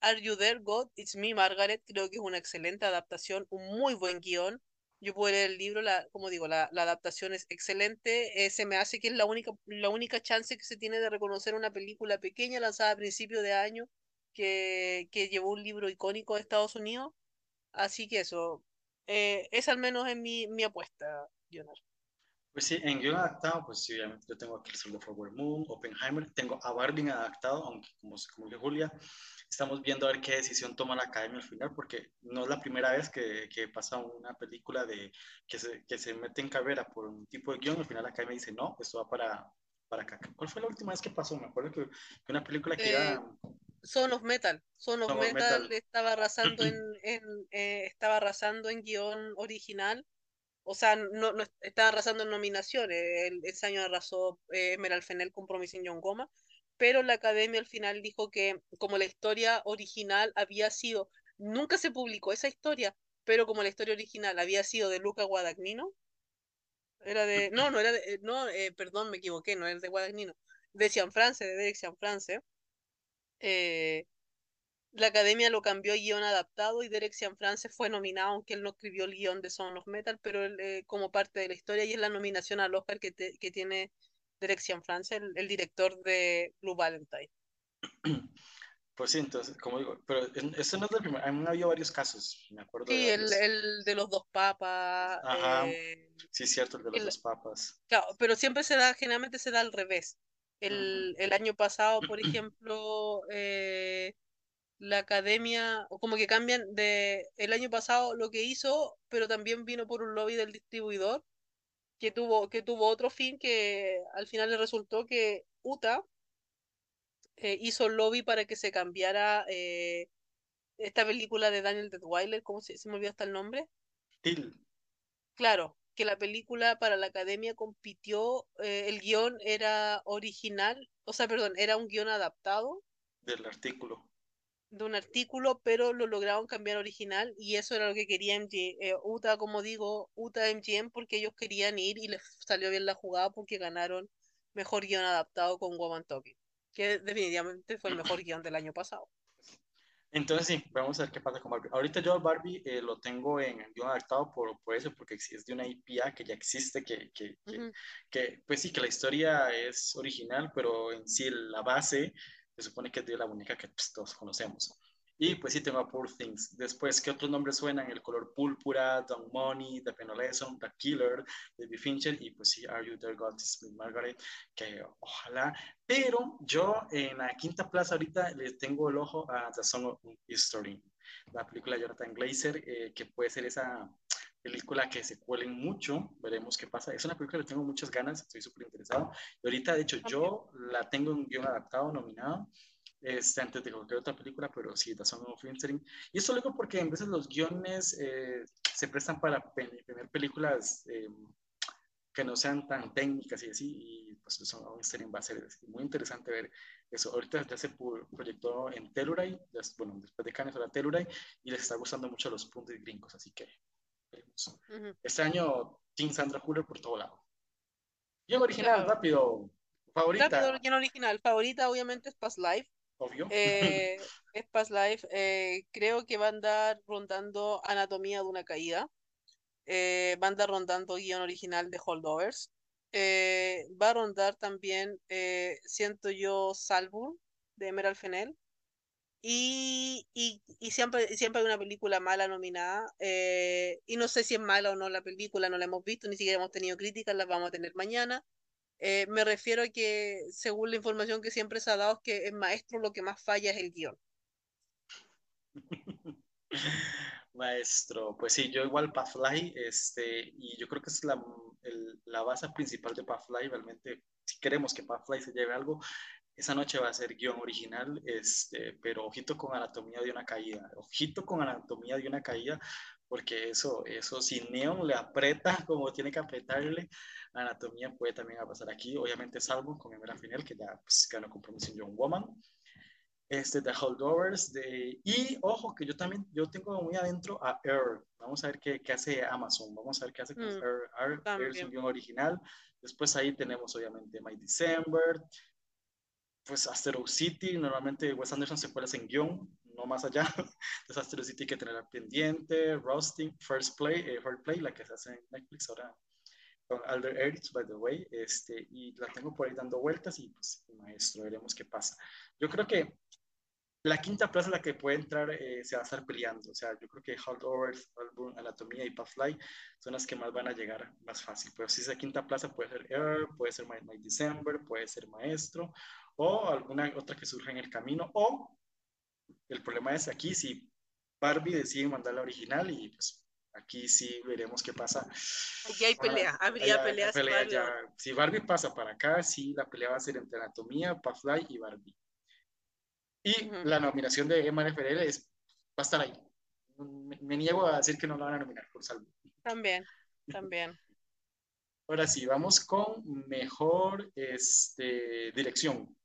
Are You There, God? It's Me, Margaret. Creo que es una excelente adaptación, un muy buen guion. Yo puedo leer el libro, la, como digo, la, la adaptación es excelente. Eh, se me hace que es la única, la única chance que se tiene de reconocer una película pequeña lanzada a principio de año que, que llevó un libro icónico de Estados Unidos. Así que eso, eh, es al menos en mi, mi apuesta, Jonas. Pues sí, en guion adaptado, pues sí, obviamente yo tengo aquí el de Flower Moon, Oppenheimer, tengo a Barbie adaptado, aunque como, como dijo Julia, estamos viendo a ver qué decisión toma la academia al final, porque no es la primera vez que, que pasa una película de que se, que se mete en carrera por un tipo de guion, al final la academia dice, no, esto va para, para acá. ¿Cuál fue la última vez que pasó? Me acuerdo que, que una película que Eh, iba... Son of Metal. Son of Metal, Metal. estaba arrasando en, en eh, estaba arrasando en guion original. O sea, no, no estaba arrasando en nominaciones. El, ese año arrasó eh, Emerald Fennell con Promising Young Goma. Pero la academia al final dijo que como la historia original había sido, nunca se publicó esa historia, pero como la historia original había sido de Luca Guadagnino, era de, no, no era de, eh, no, eh, perdón, me equivoqué, no era de Guadagnino, de Cianfrance, de Derek Cianfrance, eh, la academia lo cambió a guion adaptado y Derek Cianfrance fue nominado, aunque él no escribió el guion de Son of Metal, pero él, eh, como parte de la historia y es la nominación al Oscar que, te- que tiene Derek Cianfrance, el, el director de Blue Valentine. Pues sí, entonces, como digo, pero eso no es el primer, han habido varios casos, me acuerdo de Sí, el, el de los dos papas, Ajá. eh, Sí, cierto, el de los el- dos papas. claro, pero siempre se da, generalmente se da al revés. El, el año pasado, por ejemplo, eh, la academia, o como que cambian de el año pasado lo que hizo, pero también vino por un lobby del distribuidor que tuvo, que tuvo otro fin que al final le resultó que UTA eh, hizo lobby para que se cambiara eh, esta película de Daniel Detweiler, ¿cómo se, se me olvidó hasta el nombre? Til, Claro, que la película para la academia compitió, eh, el guion era original, o sea, perdón, era un guion adaptado del artículo. de un artículo, pero lo lograron cambiar original y eso era lo que quería MG, eh, UTA, como digo, UTA MGM porque ellos querían ir y les salió bien la jugada porque ganaron mejor guion adaptado con Woman Talking, que definitivamente fue el mejor guion del año pasado. Entonces sí, vamos a ver qué pasa con Barbie. Ahorita yo Barbie eh, lo tengo en guion adaptado por, por eso, porque es de una IPA que ya existe, que, que, que, Ujú. que, pues sí, que la historia es original, pero en sí la base se supone que es de la muñeca que pues, todos conocemos. Y pues sí, tengo a Poor Things. Después, ¿qué otros nombres suenan? El color púrpura, Don Money, The Penolesson, The Killer, David Fincher, y pues sí, Are You There, God, It's Me, Margaret, que ojalá. Pero yo en la quinta plaza ahorita le tengo el ojo a The Song of History, la película de Jonathan Glazer, eh, que puede ser esa película que se cuelen mucho, veremos qué pasa. Es una película que tengo muchas ganas, estoy súper interesado. Y ahorita, de hecho, yo la tengo en guion adaptado, nominado, este, antes de cualquier otra película, pero sí, The Song of History. Y esto lo digo porque en veces los guiones eh, se prestan para tener películas eh, que no sean tan técnicas y así, y pues The Song of va a ser muy interesante ver eso. Ahorita ya se proyectó en Telluride, bueno, después de Cannes era Telluride, y les está gustando mucho los puntos gringos, así que veremos. Ujú. Este año, Team Sandra Huller por todo lado. Guión original, Claro. rápido. Favorita, Rápido, original. Favorita, obviamente, es Past Life. Obvio. Eh, es Past Life. eh, creo que va a andar rondando Anatomía de una caída. Eh, va a andar rondando guion original de Holdovers. Eh, va a rondar también, siento yo, Salvo de Emerald Fennell. Y, y, y siempre, siempre hay una película mala nominada. eh, y no sé si es mala o no la película, no la hemos visto, ni siquiera hemos tenido críticas, las vamos a tener mañana. Eh, me refiero a que, según la información que siempre se ha dado, es que en Maestro lo que más falla es el guion. Maestro, pues sí, yo igual Pathfly, este, y yo creo que es la, el, la base principal de Pathfly, realmente, si queremos que Pathfly se lleve algo, esa noche va a ser guion original, este, pero ojito con anatomía de una caída, ojito con anatomía de una caída, porque eso, eso si Neon le aprieta como tiene que apretarle, anatomía puede también pasar aquí, obviamente salvo con Emera Final, que ya pues, ganó compromiso en John Woman, este, The Holdovers, de, y ojo que yo también, yo tengo muy adentro a Air, vamos a ver qué, qué hace Amazon, vamos a ver qué hace con mm, Air, Air, Air es un guion original, después ahí tenemos obviamente My December, pues Asteroid City, normalmente Wes Anderson se puede en guion, no más allá, Asteroid City que tener pendiente, Roasting, First Play, eh, First Play, la que se hace en Netflix ahora, con Alder Edits, by the way, este, y la tengo por ahí dando vueltas y pues maestro, veremos qué pasa. Yo creo que la quinta plaza en la que puede entrar eh, se va a estar peleando. O sea, yo creo que Holdovers, Anatomía y Pathfly son las que más van a llegar más fácil. Pero si esa quinta plaza puede ser Air, puede ser My, My, December, puede ser Maestro, o alguna otra que surja en el camino. O el problema es aquí si Barbie decide mandar la original y pues aquí sí veremos qué pasa. Aquí hay pelea, habría peleas. Pelea si Barbie pasa para acá, sí, la pelea va a ser entre Anatomía, Pathfly y Barbie. Y la nominación de Emma FRL es, va a estar ahí. Me, niego a decir que no la van a nominar por salvo. También, también. Ahora sí, vamos con mejor este, dirección.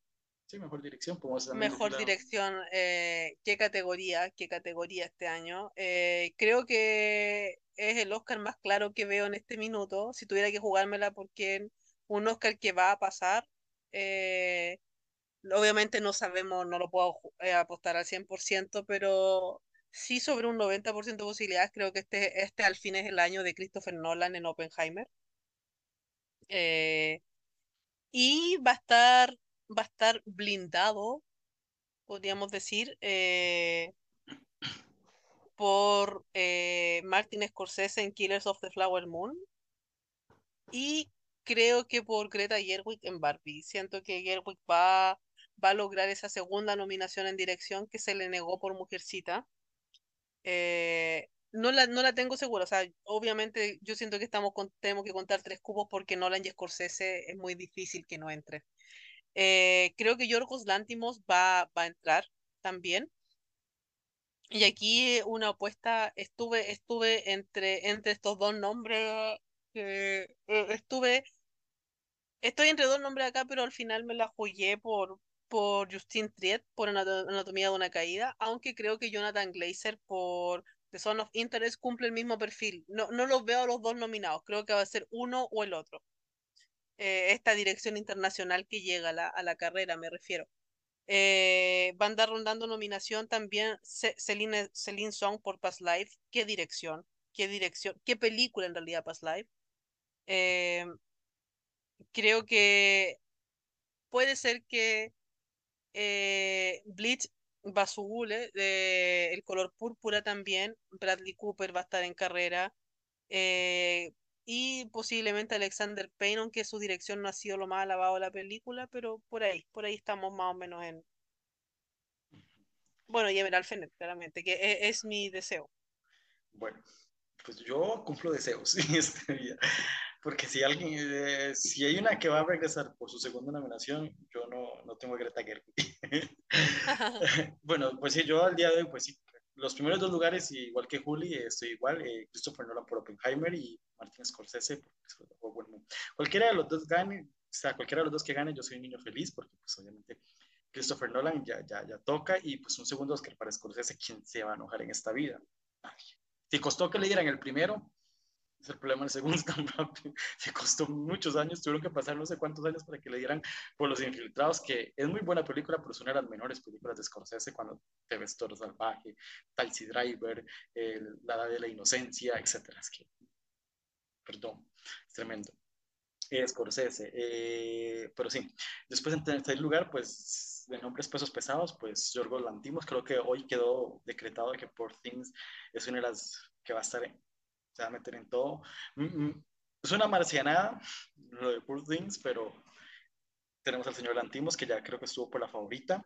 Sí, mejor dirección. Mejor dirección. Eh, ¿Qué categoría? ¿Qué categoría este año? Eh, creo que es el Oscar más claro que veo en este minuto. Si tuviera que jugármela porque un Oscar que va a pasar. Eh, Obviamente no sabemos, no lo puedo apostar al 100%, pero sí sobre un 90% de posibilidades. Creo que este, este al fin es el año de Christopher Nolan en Oppenheimer. Eh, y va a estar, va a estar blindado, podríamos decir, eh, por Martin Scorsese en Killers of the Flower Moon. Y creo que por Greta Gerwig en Barbie. Siento que Gerwig va a lograr esa segunda nominación en dirección que se le negó por Mujercita. Eh, no, la, no la tengo segura, o sea, obviamente yo siento que estamos tenemos que contar tres cubos porque Nolan Scorsese es muy difícil que no entre. Eh, creo que Yorgos Lantimos va, va a entrar también. Y aquí una apuesta, estuve, estuve entre, entre estos dos nombres, eh, estuve, estoy entre dos nombres acá, pero al final me la jugué por, por Justin Triet por Anatomía de una Caída, aunque creo que Jonathan Glazer por The Son of Interest cumple el mismo perfil. No, no los veo a los dos nominados, creo que va a ser uno o el otro. Eh, esta dirección internacional que llega a la, a la carrera, me refiero. Eh, van a andar rondando nominación también Celine, Celine Song por Past Life. ¿Qué dirección? ¿Qué dirección? ¿Qué película en realidad Past Life? Eh, creo que puede ser que eh, Bleach Basugule, de El color púrpura también, Bradley Cooper va a estar en carrera, eh, y posiblemente Alexander Payne, aunque su dirección no ha sido lo más alabado de la película, pero por ahí, por ahí estamos más o menos en... Bueno, y Emerald Fenner, claramente, que e, es, mi deseo. Bueno, pues yo cumplo deseos este día porque si alguien, eh, si hay una que va a regresar por su segunda nominación, yo no, no tengo Greta Gerwig. bueno, pues sí, yo al día de hoy, pues sí, los primeros dos lugares, igual que Juli, estoy igual, eh, Christopher Nolan por Oppenheimer y Martin Scorsese por, cualquiera de los dos gane, o sea, cualquiera de los dos que gane, yo soy un niño feliz, porque pues obviamente Christopher Nolan ya, ya, ya toca y pues un segundo Oscar para Scorsese, ¿quién se va a enojar en esta vida? Si costó que le dieran el primero, es el problema del segundo Se costó muchos años, tuvieron que pasar no sé cuántos años para que le dieran por Los Infiltrados, que es muy buena película, pero es una de las menores películas de Scorsese cuando te ves Toro Salvaje, Taxi Driver, La Edad de la Inocencia, etc. Es que, perdón, es tremendo. Scorsese, eh, pero sí. Después en tercer lugar, pues de nombres pesos pesados, pues Yorgos Lantimos, creo que hoy quedó decretado que Poor Things es una de las que va a estar, se va a meter en todo. Mm, mm, es una marcianada, lo de Poor Things, pero tenemos al señor Lantimos, que ya creo que estuvo por la favorita.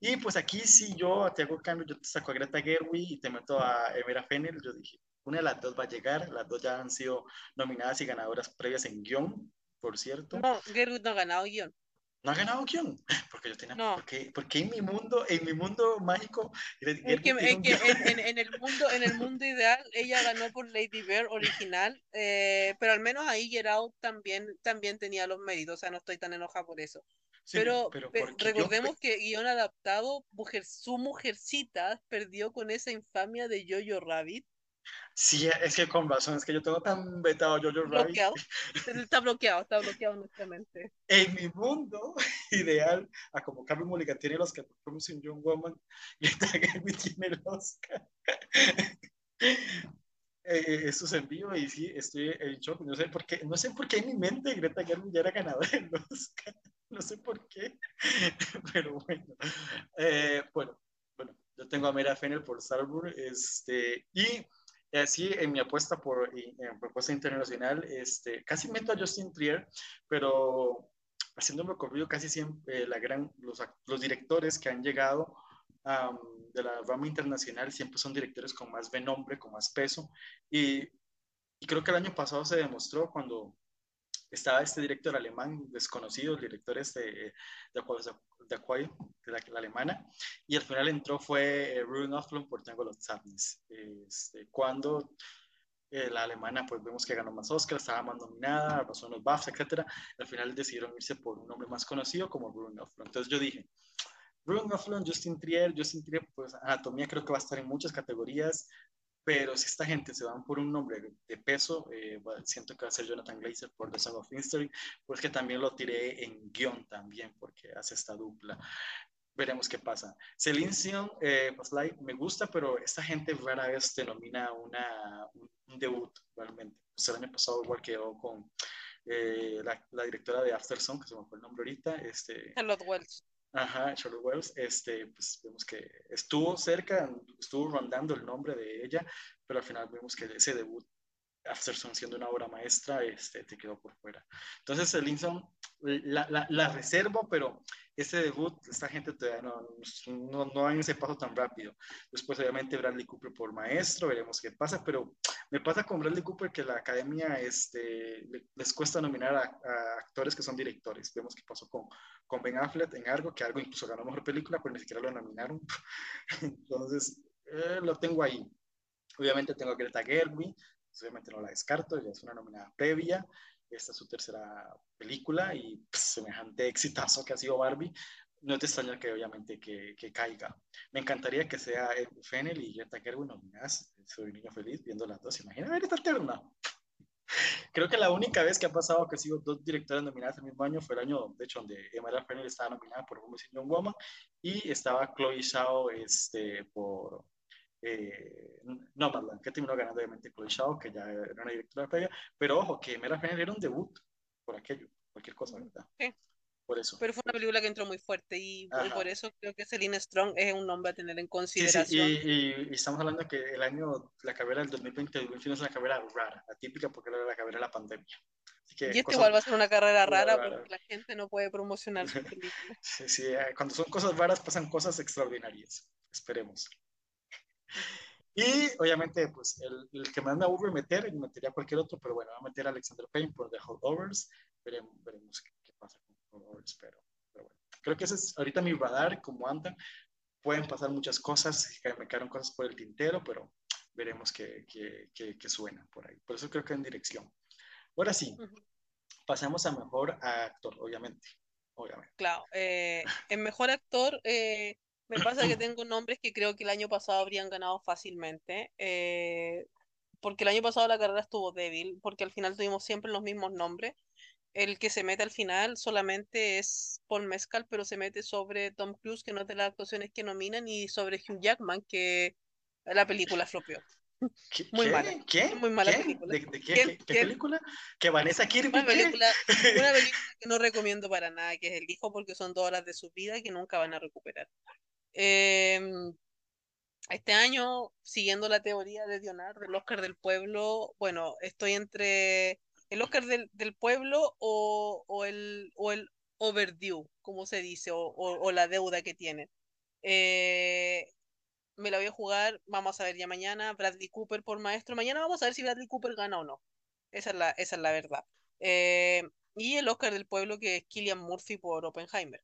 Y pues aquí sí, yo te hago cambio, yo te saco a Greta Gerwig y te meto a Emera Fennel. Yo dije, una de las dos va a llegar, las dos ya han sido nominadas y ganadoras previas en guion, por cierto. No, Gerwig no ha ganado guion. ¿No ha ganado guion? Porque yo tenía, No. porque, porque en mi mundo, en mi mundo mágico, Es que, es que en, en- en el mundo, en el mundo ideal, ella ganó por Lady Bird original, eh, pero al menos ahí Out también, también tenía los méritos, o sea, no estoy tan enojada por eso. Sí, Pero, pero pe- porque yo- recordemos que guion adaptado, mujer, su mujercita perdió con esa infamia de Jojo Rabbit, Sí, es que con razón, es que yo tengo tan vetado Jojo Rabbit. Está bloqueado, está bloqueado en nuestra mente. En mi mundo ideal, a como Carmen Mulligan tiene el Oscar por Promising Young Woman, Greta Gerwig tiene el Oscar. Eh, esto es en vivo y sí, estoy en shock. No sé por qué, no sé por qué en mi mente Greta Gerwig ya era ganadora del Oscar. No sé por qué, pero bueno. Eh, bueno, bueno, yo tengo a Mera Fennel por Salzburg, este, y así en mi apuesta por en propuesta internacional, este, casi meto a Justin Trier, pero haciendo un recorrido casi siempre eh, la gran, los, los directores que han llegado am, de la rama internacional siempre son directores con más renombre, con más peso, y, y creo que el año pasado se demostró cuando estaba este director alemán desconocido, el director este eh, de de Aqua- de la, la alemana, y al final entró fue eh, Ruben Östlund por Tango of Sadness. Este, cuando eh, la alemana, pues vemos que ganó más Oscar, estaba más nominada, pasó unos BAFTA, etcétera. Al final decidieron irse por un nombre más conocido como Ruben Östlund. Entonces yo dije, Ruben Östlund, Justin Trier, Justin Trier, pues anatomía creo que va a estar en muchas categorías, pero si esta gente se van por un nombre de peso, eh, siento que va a ser Jonathan Glazer por The Song of History, pues que también lo tiré en guion también, porque hace esta dupla. Veremos qué pasa. Celine Dion, eh, pues like, me gusta, pero esta gente rara vez te nomina una, un, debut, realmente. El año pasado igual quedó con eh, la, la, directora de After Song, que se me fue el nombre ahorita, este, Charlotte Wells. Ajá, Charlotte Wells, este, pues vemos que estuvo cerca, estuvo rondando el nombre de ella, pero al final vemos que ese debut, Afterson siendo una obra maestra, este, te quedó por fuera. Entonces, el Linson la, la, la, reservo, pero ese debut, esta gente todavía no, no, no dan ese paso tan rápido. Después, obviamente, Bradley Cooper por maestro, veremos qué pasa, pero me pasa con Bradley Cooper que la academia este, les cuesta nominar a, a actores que son directores. Vemos qué pasó con, con Ben Affleck en algo, que algo incluso ganó mejor película, pero ni siquiera lo nominaron. Entonces, eh, lo tengo ahí. Obviamente tengo a Greta Gerwig, pues, obviamente no la descarto, ya es una nominada previa. Esta es su tercera película y pues, semejante exitazo que ha sido Barbie. No te extraña que obviamente que, que caiga. Me encantaría que sea Fennel y Greta Gerwig nominadas. Soy un niño feliz viendo las dos. Imagina esta terna. Creo que la única vez que ha pasado que ha sido dos directoras nominadas el mismo año fue el año, de hecho, donde Emma Fennel estaba nominada por Woman Young Woman y estaba Chloe Zhao este, por eh, Nomadland, que terminó ganando obviamente Chloe Zhao, que ya era una directora previa, pero ojo, que Emma Fennel era un debut por aquello, cualquier cosa, ¿verdad? Sí. Por eso. Pero fue una película que entró muy fuerte y, y, por eso creo que Celine Strong es un nombre a tener en consideración. Sí, sí, y, y, y, estamos hablando que el año, la carrera del 2020-2021 es una carrera rara, atípica porque era la carrera de la pandemia. Así que y este igual va a ser una carrera rara, rara porque la gente no puede promocionar su película. Sí, sí, eh, cuando son cosas raras pasan cosas extraordinarias. Esperemos. Y obviamente, pues el, el, que más me aburre meter, metería cualquier otro, pero bueno, voy a meter a Alexander Payne por The Holdovers. Veremos, veremos qué, qué pasa con Pero, pero, bueno. Creo que ese es ahorita mi radar, como andan. Pueden pasar muchas cosas, me quedaron cosas por el tintero, pero veremos qué, qué, qué, qué suena por ahí. Por eso creo que en dirección. Ahora sí, uh -huh. pasamos a mejor actor, obviamente. obviamente. Claro, eh, en mejor actor. Eh... Me pasa que tengo nombres que creo que el año pasado habrían ganado fácilmente, eh, porque el año pasado la carrera estuvo débil, porque al final tuvimos siempre los mismos nombres. El que se mete al final solamente es Paul Mescal, pero se mete sobre Tom Cruise, que no es de las actuaciones que nominan, y sobre Hugh Jackman, que la película flopeó. ¿Qué, Muy qué? mala. ¿Quién? Muy mala ¿Quién? película. ¿De, de qué, qué- qué. ¿Que Vanessa Kirby? Una qué? película, una película que no recomiendo para nada, que es El Hijo, porque son dos horas de su vida que nunca van a recuperar. Em, este año, siguiendo la teoría de Dionar del Oscar del Pueblo, bueno, estoy entre el Oscar del, del Pueblo o, o el, o el overdue, como se dice, o, o- o la deuda que tiene. Eh, me la voy a jugar, vamos a ver ya mañana, Bradley Cooper por maestro. Mañana vamos a ver si Bradley Cooper gana o no. Esa es la, esa es la verdad. Eh, y el Oscar del Pueblo, que es Killian Murphy por Oppenheimer.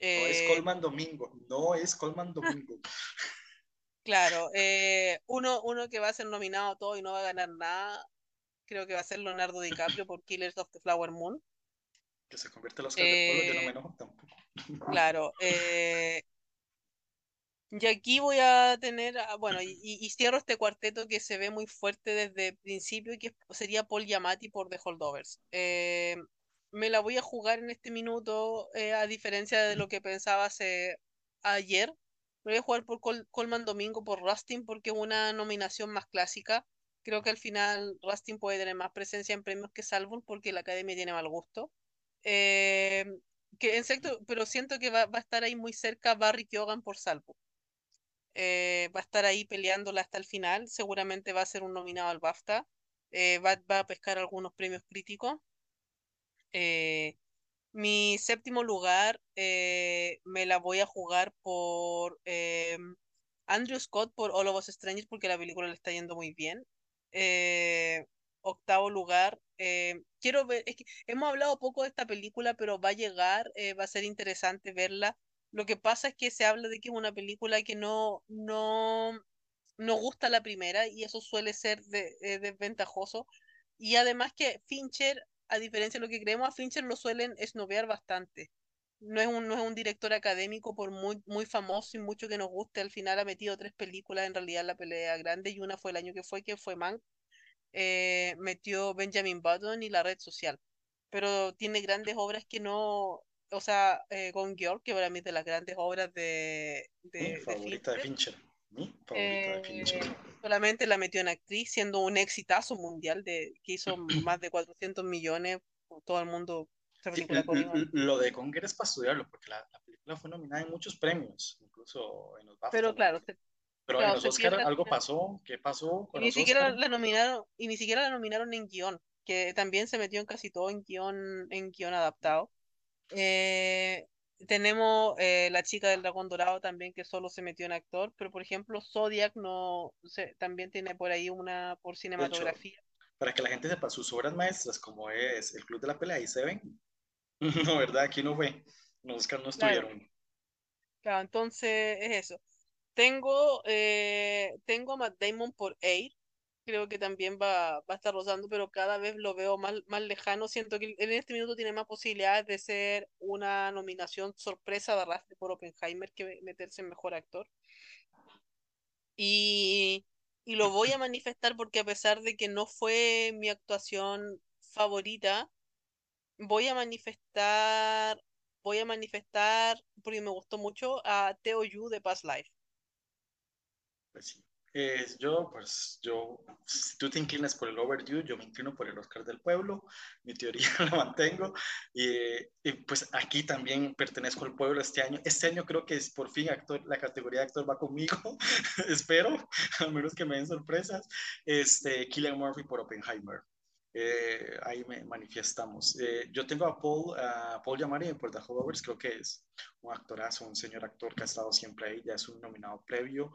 No es Eh, Colman Domingo, no es Colman Domingo. claro, uno, uno que va a ser nominado a todo y no va a ganar nada, creo que va a ser Leonardo DiCaprio por Killers of the Flower Moon. Que se convierte en del pueblo, yo no me Eh, enojo tampoco. Claro, eh, y aquí voy a tener, bueno, y, y- y cierro este cuarteto que se ve muy fuerte desde el principio, que sería Paul Giamatti por The Holdovers. Eh, me la voy a jugar en este minuto, eh, a diferencia de lo que pensaba hace ayer. Me voy a jugar por Col- Colman Domingo por Rustin porque es una nominación más clásica. Creo que al final Rustin puede tener más presencia en premios que Salvo porque la academia tiene mal gusto. Eh, que en pero siento que va, va a estar ahí muy cerca Barry Keoghan por Salvo. Eh, va a estar ahí peleándola hasta el final. Seguramente va a ser un nominado al BAFTA. Eh, va, va a pescar algunos premios críticos. Eh, mi séptimo lugar me la voy a jugar por Andrew Scott por All of Us Strangers porque la película le está yendo muy bien. Eh, octavo lugar, eh, quiero ver, es que hemos hablado poco de esta película, pero va a llegar, eh, va a ser interesante verla. Lo que pasa es que se habla de que es una película que no, no, no gusta la primera y eso suele ser de- desventajoso. Y además que Fincher, a diferencia de lo que creemos, a Fincher lo suelen esnobear bastante. No es un, no es un director académico, por muy, muy famoso y mucho que nos guste, al final ha metido tres películas en realidad en la pelea grande y una fue el año que fue, que fue Mank, eh, metió Benjamin Button y La Red Social. Pero tiene grandes obras que no, o sea, eh, Gone Girl, que para mí es de las grandes obras de, favorita de Fincher. Fincher. Mi favorita de Fincher. Eh, solamente la metió en actriz, siendo un exitazo mundial de, que hizo más de 400 millones. Todo el mundo, Sí, lo de Conger es para estudiarlo, porque la, la película fue nominada en muchos premios, incluso en los BAFTA. Pero claro, se, Pero en claro, los se Oscar algo pasó. ¿Qué pasó Y con ni los siquiera Oscar? la nominaron, y ni siquiera la nominaron en guion, que también se metió en casi todo en guion, en guion adaptado. Eh, tenemos eh, la chica del dragón dorado también que solo se metió en actor, pero por ejemplo Zodiac no se, también tiene por ahí una por hecho, cinematografía. para que la gente sepa sus obras maestras, como es El Club de la Pelea y Seven, no, ¿verdad? Aquí no fue. Los Oscar no Claro, estuvieron. claro, entonces es eso. Tengo, eh, tengo a Matt Damon por Air. Creo que también va, va a estar rozando, pero cada vez lo veo más, más lejano. Siento que en este minuto tiene más posibilidades de ser una nominación sorpresa de arrastre por Oppenheimer que meterse en mejor actor. Y, y lo voy a manifestar porque a pesar de que no fue mi actuación favorita, voy a manifestar, voy a manifestar, porque me gustó mucho, a Teo Yu de Past Life. Pues sí. Eh, yo, pues, yo, si tú te inclinas por el overdue, yo me inclino por el Oscar del Pueblo. Mi teoría la mantengo. Y, y, pues aquí también pertenezco al pueblo este año. Este año creo que es por fin actor, la categoría de actor va conmigo. Espero, al menos que me den sorpresas. Este, Killian Murphy por Oppenheimer. Eh, ahí me manifestamos. Eh, yo tengo a Paul, a Paul Giamatti por The Holdovers, creo que es un actorazo, un señor actor que ha estado siempre ahí, ya es un nominado previo.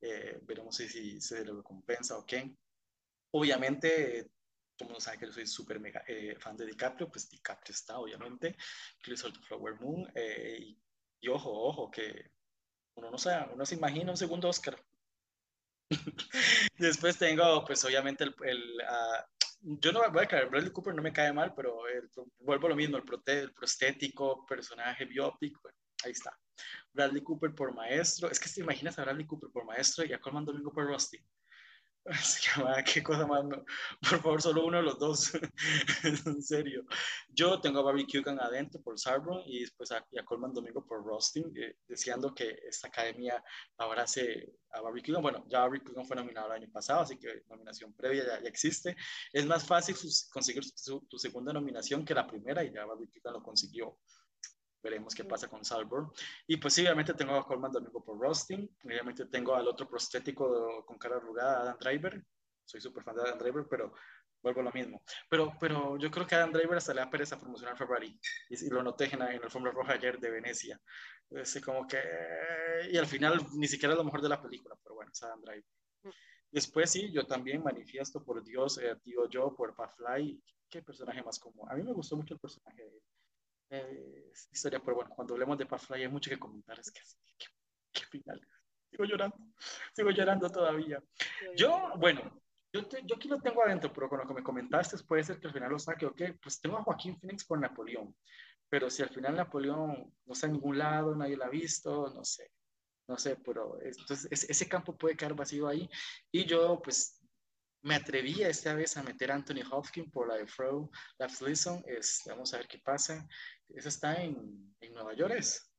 Eh, veremos si, si, se le recompensa o qué. Obviamente, como no saben que yo soy súper mega eh, fan de DiCaprio, pues DiCaprio está, obviamente. Of the Flower Moon. Eh, y, y, ojo, ojo, que uno no, sabe, uno se imagina un segundo Oscar. Después tengo, pues obviamente, el, el uh, yo no voy a caer, Bradley Cooper no me cae mal, pero el, vuelvo a lo mismo, el, prote, el prostético, personaje biopic, bueno, ahí está. Bradley Cooper por maestro, es que te imaginas a Bradley Cooper por maestro y a Colman Domingo por Rusty. Así que, qué cosa más, no. Por favor, solo uno de los dos. en serio. Yo tengo a Barbie Kugan adentro por Sarbron y después a, y a Colman Domingo por Rosting, eh, deseando que esta academia abrace a Barbie Kugan. Bueno, ya Barbie Kugan fue nominado el año pasado, así que nominación previa ya, ya existe. Es más fácil conseguir su, tu segunda nominación que la primera y ya Barbie Kugan lo consiguió. Veremos qué pasa con Salvor. Y pues sí, obviamente tengo a Colman Domingo por Rusting. Obviamente tengo al otro prostético con cara arrugada, Adam Driver. Soy súper fan de Adam Driver, pero vuelvo a lo mismo. Pero, pero yo creo que Adam Driver hasta le da pereza promocionar Ferrari. Y, y, lo noté en, en el Fórmula Roja ayer de Venecia. Es como que... Y al final ni siquiera es lo mejor de la película, pero bueno, es Adam Driver. Después sí, yo también manifiesto por Dios, eh, tío yo, por Fly. Qué personaje más común. A mí me gustó mucho el personaje de él eh, historia, pero bueno, cuando hablemos de Parfly hay mucho que comentar, es que, qué final, sigo llorando, sigo llorando todavía. Yo, bueno, yo, te, yo aquí lo tengo adentro, pero con lo que me comentaste puede ser que al final lo saque, ok, pues tengo a Joaquín Phoenix por Napoleón, pero si al final Napoleón no está en ningún lado, nadie lo ha visto, no sé, no sé, pero entonces ese campo puede quedar vacío ahí y yo pues me atreví esta vez a meter a Anthony Hopkins por la de Fro, la Fleason, vamos a ver qué pasa. Esa está en, en Nueva York, ¿es?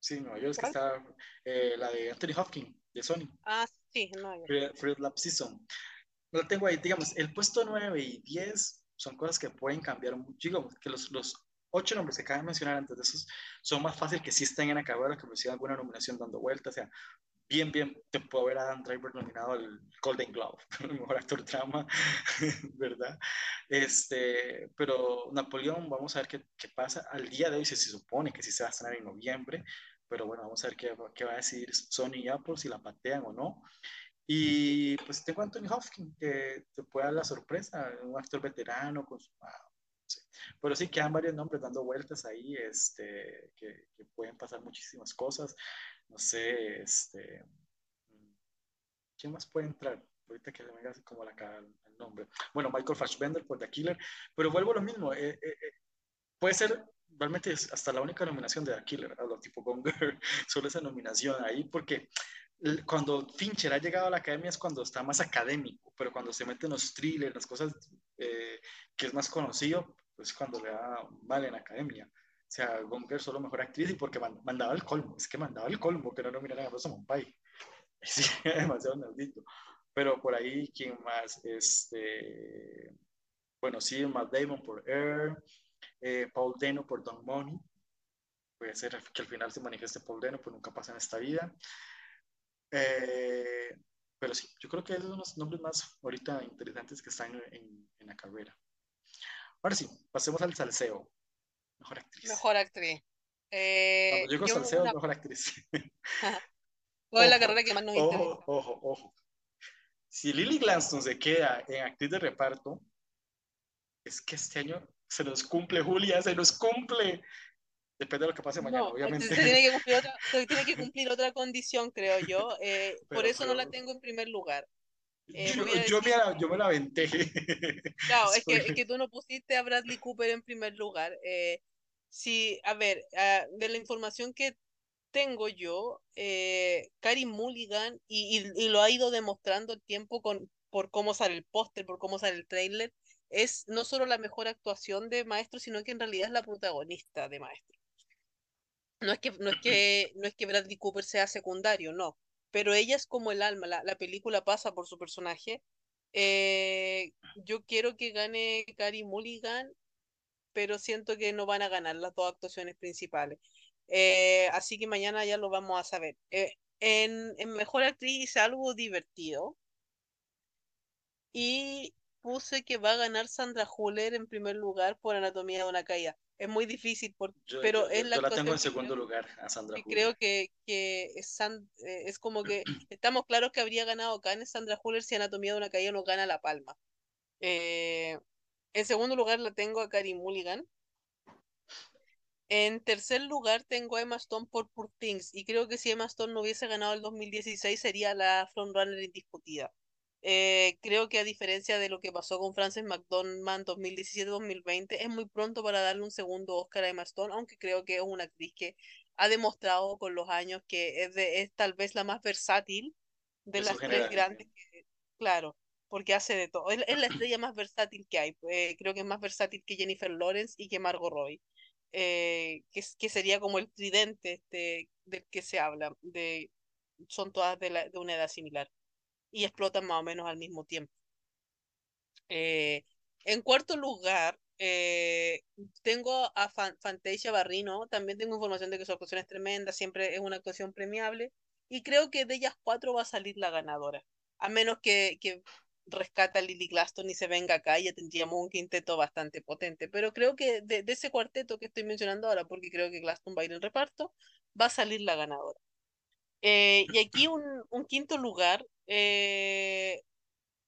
Sí, en Nueva York es que está eh, la de Anthony Hopkins, de Sony. Ah, sí, en Nueva York. Fruit Lab Season. Lo tengo ahí, digamos, el puesto 9 y 10 son cosas que pueden cambiar mucho. Digamos, que los, los ocho nombres que acabo de mencionar antes de esos son más fácil que si estén en la carrera que reciban alguna nominación dando vueltas. O sea, bien, bien, te puedo ver a Dan Driver nominado al Golden Globe, mejor actor drama, ¿verdad? Este, pero Napoleón, vamos a ver qué, qué, pasa. Al día de hoy se, se supone que sí se va a estrenar en noviembre, pero bueno, vamos a ver qué, qué va a decir Sony y Apple, si la patean o no. Y pues tengo a Anthony Hopkins, que te puede dar la sorpresa, un actor veterano, consumado. Pero sí quedan varios nombres dando vueltas ahí, este, que, que pueden pasar muchísimas cosas no sé, este, ¿quién más puede entrar? Ahorita que se me hace como la el nombre. Bueno, Michael Fassbender por The Killer, pero vuelvo a lo mismo, eh, eh, eh, puede ser realmente hasta la única nominación de The Killer, a lo tipo Gonger, solo esa nominación ahí, porque cuando Fincher ha llegado a la academia es cuando está más académico, pero cuando se meten los thrillers, las cosas que es más conocido, pues cuando le da mal en academia. O sea, Gonger solo mejor actriz y porque mandaba el colmo. Es que mandaba el colmo que no nominaran a Rosamund Pike. Sí, demasiado inaudito. Pero por ahí, ¿quién más? Este, bueno, sí, Matt Damon por Air, eh, Paul Dano por Don Money. Puede ser que al final se manifieste Paul Dano, pues nunca pasa en esta vida. Eh, pero sí, yo creo que esos son los nombres más ahorita interesantes que están en, en la carrera. Ahora sí, pasemos al salseo. Mejor actriz. Mejor actriz. Eh, Cuando yo Salcedo, una... mejor actriz. ¿Cuál es la carrera que más nos interesa? Ojo, ojo, ojo. Si Lily Glanston se queda en actriz de reparto, es que este año se nos cumple, Julia, se nos cumple. Depende de lo que pase mañana, no, obviamente. Se tiene, que cumplir otra, se tiene que cumplir otra condición, creo yo. Eh, pero, por eso pero... no la tengo en primer lugar. Eh, yo, yo, me la, yo, me la, aventé. Claro, es que, es que, tú no pusiste a Bradley Cooper en primer lugar. Eh, sí, a ver, uh, de la información que tengo yo, eh, Carrie Mulligan, y, y, y, lo ha ido demostrando el tiempo con, por cómo sale el póster, por cómo sale el trailer, es no solo la mejor actuación de Maestro, sino que en realidad es la protagonista de Maestro. No es que, no es que, no es que Bradley Cooper sea secundario, no pero ella es como el alma, la, la película pasa por su personaje. Eh, yo quiero que gane Carrie Mulligan, pero siento que no van a ganar las dos actuaciones principales. Eh, así que mañana ya lo vamos a saber. Eh, en, en, Mejor Actriz algo divertido. Y puse que va a ganar Sandra Huller en primer lugar por Anatomía de una caída es muy difícil, por, yo, pero yo, es la yo la tengo en segundo creo, lugar a Sandra Huller. Creo que, que es, San, eh, es, como que estamos claros que habría ganado Cannes Sandra Huller si Anatomía de una caída no gana La Palma. Eh, en segundo lugar la tengo a Carrie Mulligan. En tercer lugar tengo a Emma Stone por Poor Things y creo que si Emma Stone no hubiese ganado el 2016 sería la frontrunner indiscutida. Eh, creo que a diferencia de lo que pasó con Frances McDormand 2017-2020, es muy pronto para darle un segundo Oscar a Emma Stone, aunque creo que es una actriz que ha demostrado con los años que es, de, es tal vez la más versátil de las tres grandes, que- claro, porque hace de todo. Es, es la estrella más versátil que hay. eh, creo que es más versátil que Jennifer Lawrence y que Margot Robbie. eh, que, que sería como el tridente este, del que se habla. De, son todas de, la- de una edad similar y explotan más o menos al mismo tiempo. Eh, en cuarto lugar, eh, tengo a Fan- Fantasia Barrino. También tengo información de que su actuación es tremenda, siempre es una actuación premiable. Y creo que de ellas cuatro va a salir la ganadora. A menos que, que rescata a Lily Glaston y se venga acá, ya tendríamos un quinteto bastante potente. Pero creo que de, de ese cuarteto que estoy mencionando ahora, porque creo que Glaston va a ir en reparto, va a salir la ganadora. Eh, y aquí un, un quinto lugar. Eh,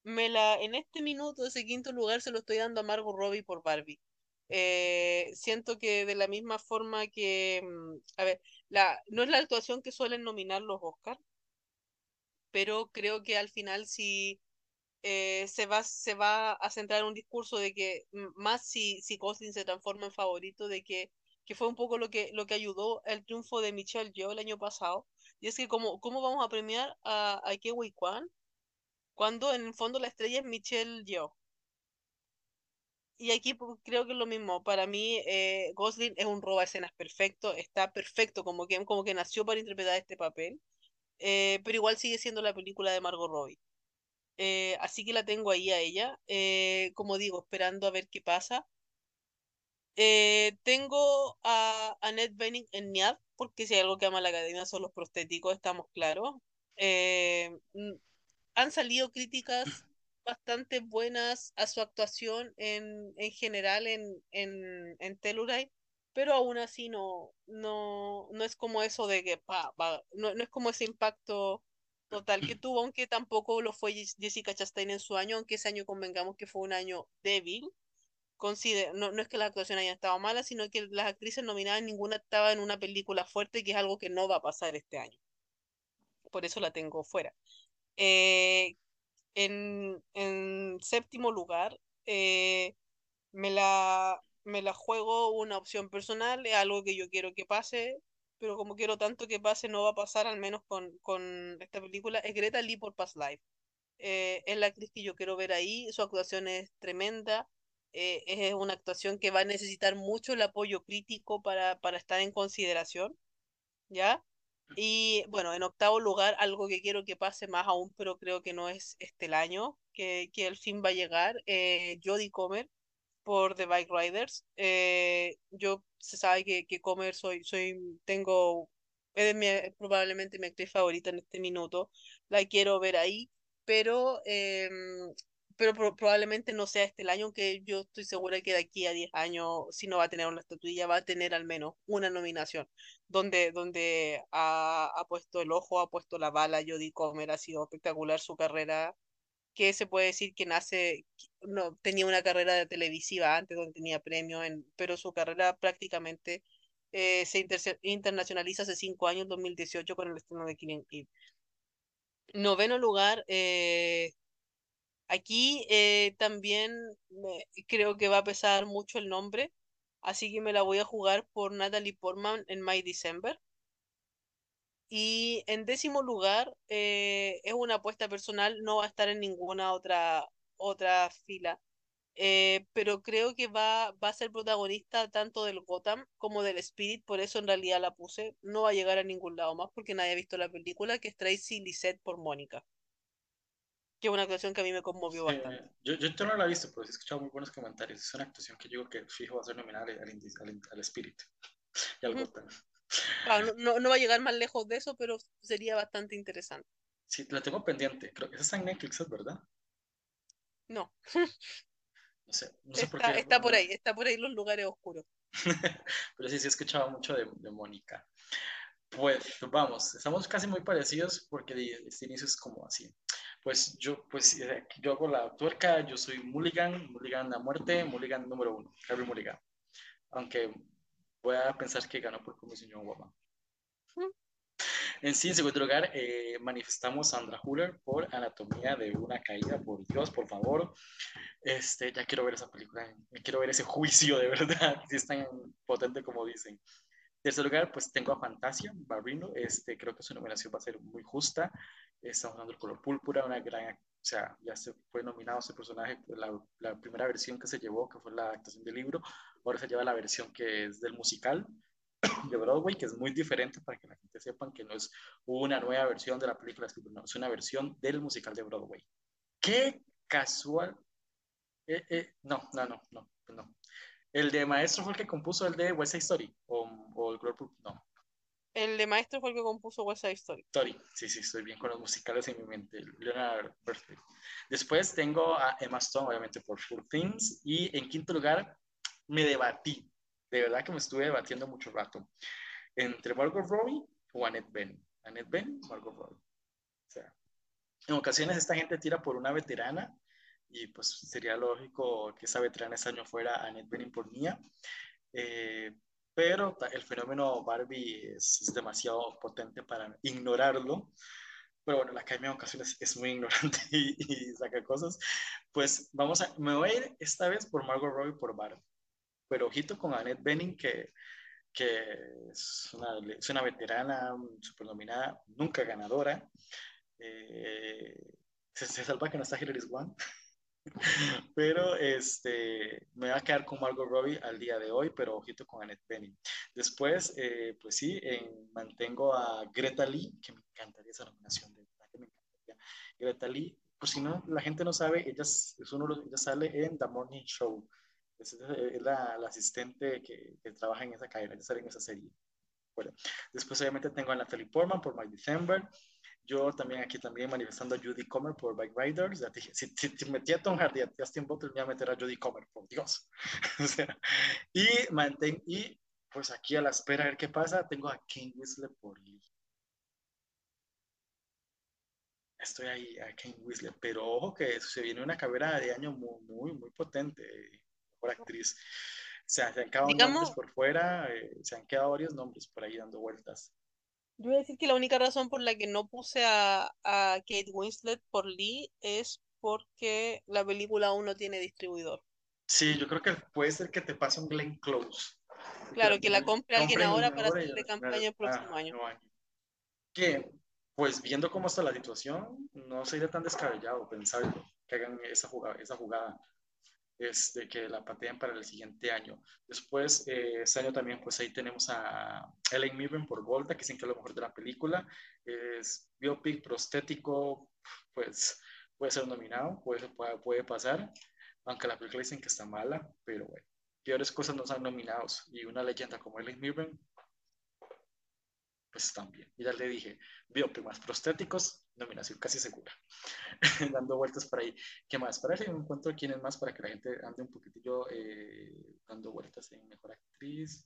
me la, en este minuto, ese quinto lugar se lo estoy dando a Margot Robbie por Barbie. Eh, siento que de la misma forma que, mm, a ver, la, no es la actuación que suelen nominar los Oscars, pero creo que al final sí eh, se va, se va a centrar en un discurso de que mm, más si, si se transforma en favorito, de que, que fue un poco lo que, lo que ayudó el triunfo de Michelle Yeoh el año pasado. Y es que como, ¿cómo vamos a premiar a, a Ke Huy Quan cuando en el fondo la estrella es Michelle Yeoh? Y aquí creo que es lo mismo. Para mí, eh, Gosling es un roba escenas perfecto, está perfecto, como que, como que nació para interpretar este papel, eh, pero igual sigue siendo la película de Margot Robbie. Eh, así que la tengo ahí a ella, como digo, esperando a ver qué pasa. Tengo a Annette Bening en NIAD, porque si hay algo que ama la academia son los prostéticos, estamos claros. Eh, mm, han salido críticas bastante buenas a su actuación en, en general en, en, en Telluride, pero aún así no, no, no es como eso de que pa, no, no es como ese impacto total que tuvo, aunque tampoco lo fue Jess- Jessica Chastain en su año, aunque ese año convengamos que fue un año débil. Consider no, no es que la actuación haya estado mala, sino que las actrices nominadas ninguna estaba en una película fuerte, que es algo que no va a pasar este año. Por eso la tengo fuera. Eh, en, en séptimo lugar, eh, me la, me la juego una opción personal, es algo que yo quiero que pase, pero como quiero tanto que pase, no va a pasar, al menos con, con esta película, es Greta Lee por Past Life. Eh, es la actriz que yo quiero ver ahí, su actuación es tremenda, eh, es una actuación que va a necesitar mucho el apoyo crítico para, para estar en consideración, ¿ya? Y bueno, en octavo lugar, algo que quiero que pase más aún, pero creo que no es este el año, que, que el fin va a llegar, eh, Jodie Comer por The Bike Riders. Eh, yo se sabe que, que Comer soy, soy, tengo, es mi- probablemente mi actriz favorita en este minuto, la quiero ver ahí, pero, em, pero pro- probablemente no sea este el año, aunque yo estoy segura que de aquí a 10 años, si no va a tener una estatuilla, va a tener al menos una nominación donde, donde ha, ha puesto el ojo, ha puesto la bala. Jodie Comer ha sido espectacular su carrera, que se puede decir que nace, no, tenía una carrera de televisiva antes, donde tenía premios, pero su carrera prácticamente eh, se inter- internacionaliza hace cinco años, 2018, con el estreno de Killing Eve. Noveno lugar, eh, aquí eh, también creo que va a pesar mucho el nombre, así que me la voy a jugar por Natalie Portman en My December. Y en décimo lugar, eh, es una apuesta personal, no va a estar en ninguna otra, otra fila, eh, pero creo que va, va a ser protagonista tanto del Gotham como del Spirit, por eso en realidad la puse. No va a llegar a ningún lado más porque nadie ha visto la película, que es Tracy Lisette por Mónica, que es una actuación que a mí me conmovió Sí, bastante. yo, yo no la he visto, pero sí he escuchado muy buenos comentarios. Es una actuación que yo creo que fijo va a ser nominada al, al, al, Spirit y al Ujú. Gotham. Claro, no, no, no va a llegar más lejos de eso, pero sería bastante interesante. Sí, la tengo pendiente. Creo que esa está en Netflix, ¿es verdad? No, No sé, no sé por está, qué. está por ahí, está por ahí los lugares oscuros. pero sí, sí he escuchado mucho de, de Mónica. Pues vamos, estamos casi muy parecidos porque este inicio es como así. Pues yo, pues eh, yo hago la tuerca, yo soy Mulligan, Mulligan a muerte, Mulligan número uno, Harry Mulligan. Aunque voy a pensar que ganó por Comisión Guapa. Mm. En sí, en segundo lugar, eh, manifestamos a Sandra Huller por Anatomía de una caída, por Dios, por favor. Este, ya quiero ver esa película, ya quiero ver ese juicio de verdad, si es tan potente como dicen. Tercer lugar, pues tengo a Fantasia, Barrino. Este, creo que su nominación va a ser muy justa. Estamos dando el color púrpura, una gran, o sea, ya fue nominado ese personaje, pues, la, primera versión que se llevó, que fue la actuación del libro, ahora se lleva la versión que es del musical de Broadway, que es muy diferente para que la gente sepan que no es una nueva versión de la película, no, es una versión del musical de Broadway. Qué casual. Eh, eh, no, no, no, no, no. ¿El de Maestro fue el que compuso el de West Side Story? ¿O, o el Color No. El de Maestro fue el que compuso West Side Story. Story, sí, sí, estoy bien con los musicales en mi mente. Leonard Perfect. Después tengo a Emma Stone, obviamente, por Full Things. Y en quinto lugar, me debatí. De verdad que me estuve debatiendo mucho rato. Entre Margot Robbie o Annette Ben. Annette Ben, Margot Robbie. O sea, en ocasiones esta gente tira por una veterana y pues sería lógico que esa veterana ese año fuera Annette Bening por mía. Eh, pero el fenómeno Barbie es, demasiado potente para ignorarlo. Pero bueno, la Academia en ocasiones es muy ignorante y, saca cosas. Pues vamos a, me voy a ir esta vez por Margot Robbie por Barbie. Pero ojito con Annette Bening, que, que es, una, es una veterana supernominada, nunca ganadora. Eh, se, se, salva que no está Hilary Swan. Pero este, me va a quedar con Margot Robbie al día de hoy, pero ojito con Annette Bening. Después, eh, pues sí, mantengo a Greta Lee, que me encantaría esa nominación, de que me encantaría. Greta Lee, por si no, la gente no sabe, ella, es uno, ella sale en The Morning Show. Es, la, la, asistente que, que, trabaja en esa cadena, ella sale en esa serie. Bueno, después obviamente tengo a Natalie Portman por My December. Yo también aquí también manifestando a Judy Comer por Bike Riders. Ya dije, si, si, si metí a Tom Hardy a Justin Butler, me voy a meter a Judy Comer, por Dios. o sea, y, mantén, y pues aquí a la espera a ver qué pasa, tengo a King Whistler por Lee. Estoy ahí a King Whistler, pero ojo que se viene una carrera de año muy, muy, muy potente por actriz. O sea, se han quedado Digamos, nombres por fuera, eh, se han quedado varios nombres por ahí dando vueltas. Yo voy a decir que la única razón por la que no puse a, a Kate Winslet por Lee es porque la película aún no tiene distribuidor. Sí, yo creo que puede ser que te pase un Glenn Close. Claro, que la compre alguien ahora para hacerle campaña el próximo ah, año. año. Que, pues viendo cómo está la situación, no sería tan descabellado pensar que hagan esa jugada. Esa jugada este, que la pateen para el siguiente año. Después, eh, este año también, pues ahí tenemos a Ellen Mirren por Volta, que que es lo mejor de la película. Es biopic, prostético, pues puede ser nominado, puede, puede, pasar, aunque la película dicen que está mala, pero bueno, peores cosas no son nominados. Y una leyenda como Ellen Mirren, pues también. Y ya le dije, biopic más prostéticos, nominación casi segura. dando vueltas por ahí. ¿Qué más? Para ver si encuentro quién es más para que la gente ande un poquitillo eh, dando vueltas en Mejor Actriz.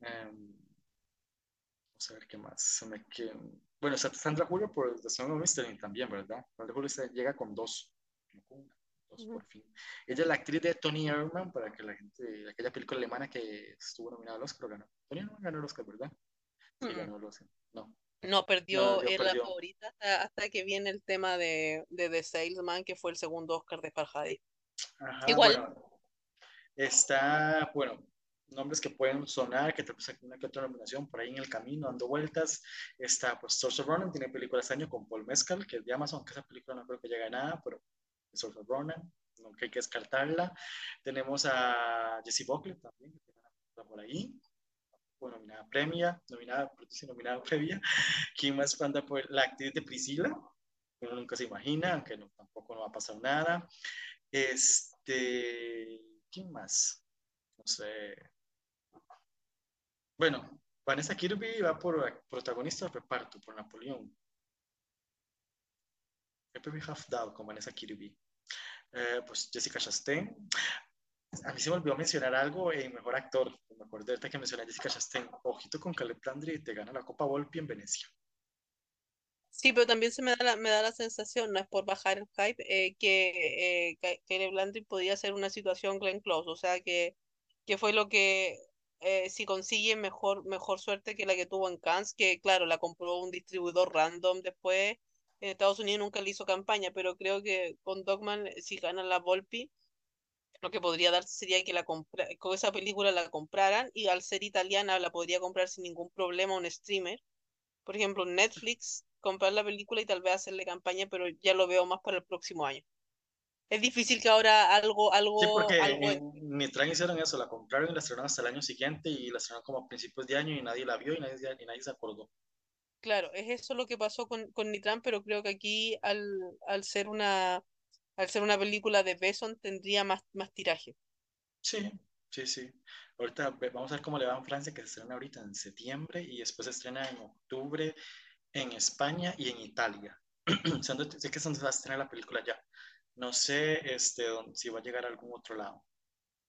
Um, vamos a ver qué más. Se me que... Bueno, Sandra Julio por The Song of Mystery también, ¿verdad? Sandra Julio llega con dos. No con una. Dos, por fin. Ella es la actriz de Tony Herman, para que la gente, aquella película alemana que estuvo nominada al Oscar, ganó. Tony Herman ganó el Oscar, ¿verdad? Sí, ganó el Oscar. No. No, perdió, en la favorita hasta, que viene el tema de, de, The Salesman, que fue el segundo Oscar de Farhadi. Igual. está, bueno, nombres que pueden sonar, que te puse una que otra nominación por ahí en el camino, dando vueltas. Está, pues, Source of Ronan, tiene película este año con Paul Mescal, que es de Amazon, que esa película no creo que llegue a nada, pero Source of Ronan, no hay que descartarla. Tenemos a Jesse Buckley también, que tiene una por ahí bueno, nominada premia, nominada, nominada previa. ¿Quién más falta por la actriz de Priscila? Uno nunca se imagina, aunque no, tampoco no va a pasar nada. Este, ¿quién más? No sé. Bueno, Vanessa Kirby va por protagonista de reparto, por Napoleón. Happy Half Down con Vanessa Kirby. Eh, pues Jessica Chastain a mí se me olvidó mencionar algo en Mejor Actor. Me acuerdo ahorita que mencioné a Jessica Chastain. Ojito con Caleb Landry te gana la Copa Volpi en Venecia. Sí, pero también se me da la, me da la sensación, no es por bajar el hype, eh, que eh, Caleb Landry podía ser una situación Glenn Close. O sea, que, que fue lo que, eh, si consigue mejor, mejor suerte que la que tuvo en Cannes, que claro, la compró un distribuidor random después. En Estados Unidos nunca le hizo campaña, pero creo que con Dogman, si gana la Volpi, Lo que podría darse sería que la compra con esa película la compraran y al ser italiana la podría comprar sin ningún problema un streamer. Por ejemplo, Netflix, comprar la película y tal vez hacerle campaña, pero ya lo veo más para el próximo año. Es difícil que ahora algo, algo, Sí, porque algo en Nitran hicieron eso, la compraron y la estrenaron hasta el año siguiente y la estrenaron como a principios de año y nadie la vio y nadie, y nadie se acordó. Claro, es eso lo que pasó con, con Nitran, pero creo que aquí al, al ser una al ser una película de Besson tendría más, más tiraje. Sí, sí, sí. Ahorita vamos a ver cómo le va en Francia, que se estrena ahorita en septiembre y después se estrena en octubre en España y en Italia. Sé que es donde va a estrenar la película ya. No sé este, si va a llegar a algún otro lado,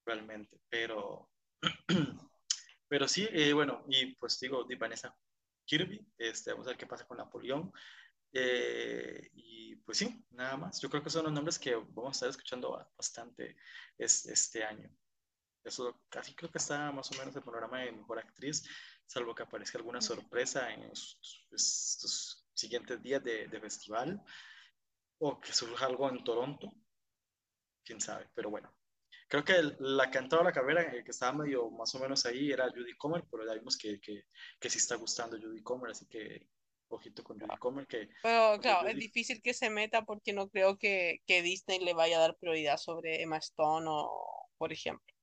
realmente, pero, pero sí, eh, bueno, y pues digo, di Vanessa Kirby, este, vamos a ver qué pasa con Napoleón. Eh, y pues sí, nada más. Yo creo que son los nombres que vamos a estar escuchando ba- bastante es- este año. Eso casi creo que está más o menos el panorama de mejor actriz, salvo que aparezca alguna sorpresa en estos, siguientes días de, de festival o que surja algo en Toronto, quién sabe, pero bueno. Creo que el- la que ha entrado a la carrera, eh, que estaba medio más o menos ahí, era Judy Comer, pero ya vimos que, que, que sí está gustando Judy Comer, así que ojito con Judy Comer, que Pero claro, es difícil que se meta porque no creo que, que Disney le vaya a dar prioridad sobre Emma Stone o, por ejemplo.